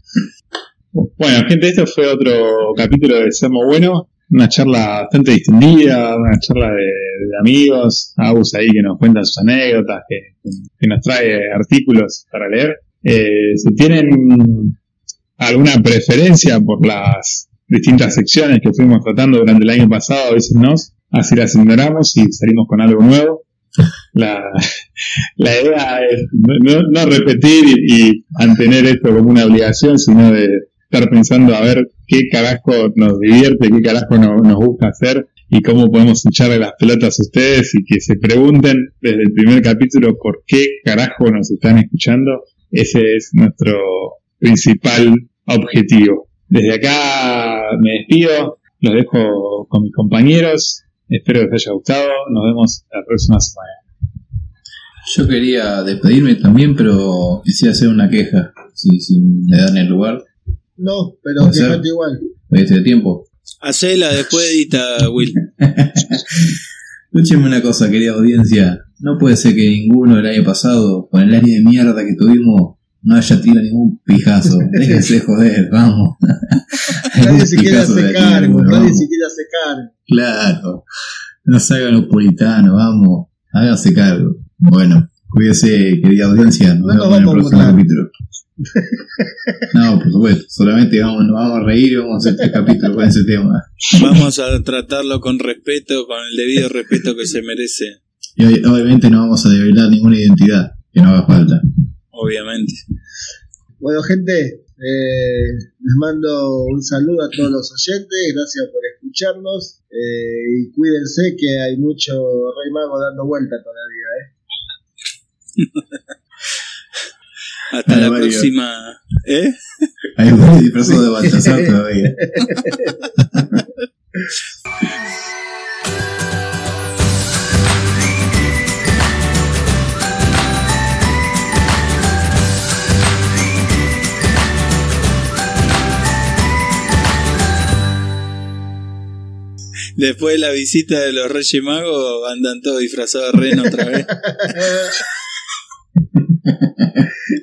Bueno, gente, esto fue otro capítulo de Seamos Bueno. Una charla bastante distendida, una charla de, de amigos, Agus ahí que nos cuenta sus anécdotas, que, que nos trae artículos para leer. Eh, si tienen alguna preferencia por las distintas secciones que fuimos tratando durante el año pasado, avísennos, así las ignoramos y salimos con algo nuevo. La, [LAUGHS] idea es no, no repetir y, mantener esto como una obligación, sino de estar pensando a ver qué carajo nos divierte, qué carajo no- nos gusta hacer y cómo podemos echarle las pelotas a ustedes y que se pregunten desde el primer capítulo por qué carajo nos están escuchando. Ese es nuestro principal objetivo. Desde acá me despido, los dejo con mis compañeros, espero que les haya gustado, nos vemos la próxima semana. Yo quería despedirme también, pero quisiera hacer una queja, si, si me dan el lugar. No, pero Puede que ser. falta igual. Estoy de tiempo. Hacela después edita, Will. [LAUGHS] Escúcheme una cosa, querida audiencia. No puede ser que ninguno el año pasado, con el área de mierda que tuvimos, no haya tirado ningún pijazo. [LAUGHS] Déjense de joder, vamos. [LAUGHS] Nadie se quiere hacer cargo, bueno, nadie vamos. se quiere hacer cargo. Claro. No se hagan los puritanos, vamos. Háganse cargo. Bueno, cuídese, querida audiencia. Nos No vemos en el vamos a próximo capítulo. [LAUGHS] No, por supuesto. Solamente vamos, nos vamos a reír y vamos a hacer tres capítulos con ese tema. Vamos a tratarlo con respeto, con el debido respeto que se merece, Y ob- obviamente no vamos a develar ninguna identidad que no haga falta. Obviamente. Bueno, gente, eh, les mando un saludo a todos los oyentes, gracias por escucharnos eh, y cuídense que hay mucho Rey Mago dando vuelta todavía. ¿eh? [LAUGHS] Hasta Ay, la Mario. próxima. ¿Eh? Hay un disfrazado de Baltasar todavía. [LAUGHS] [LAUGHS] Después de la visita de los Reyes Magos, andan todos disfrazados de reno otra vez. [LAUGHS]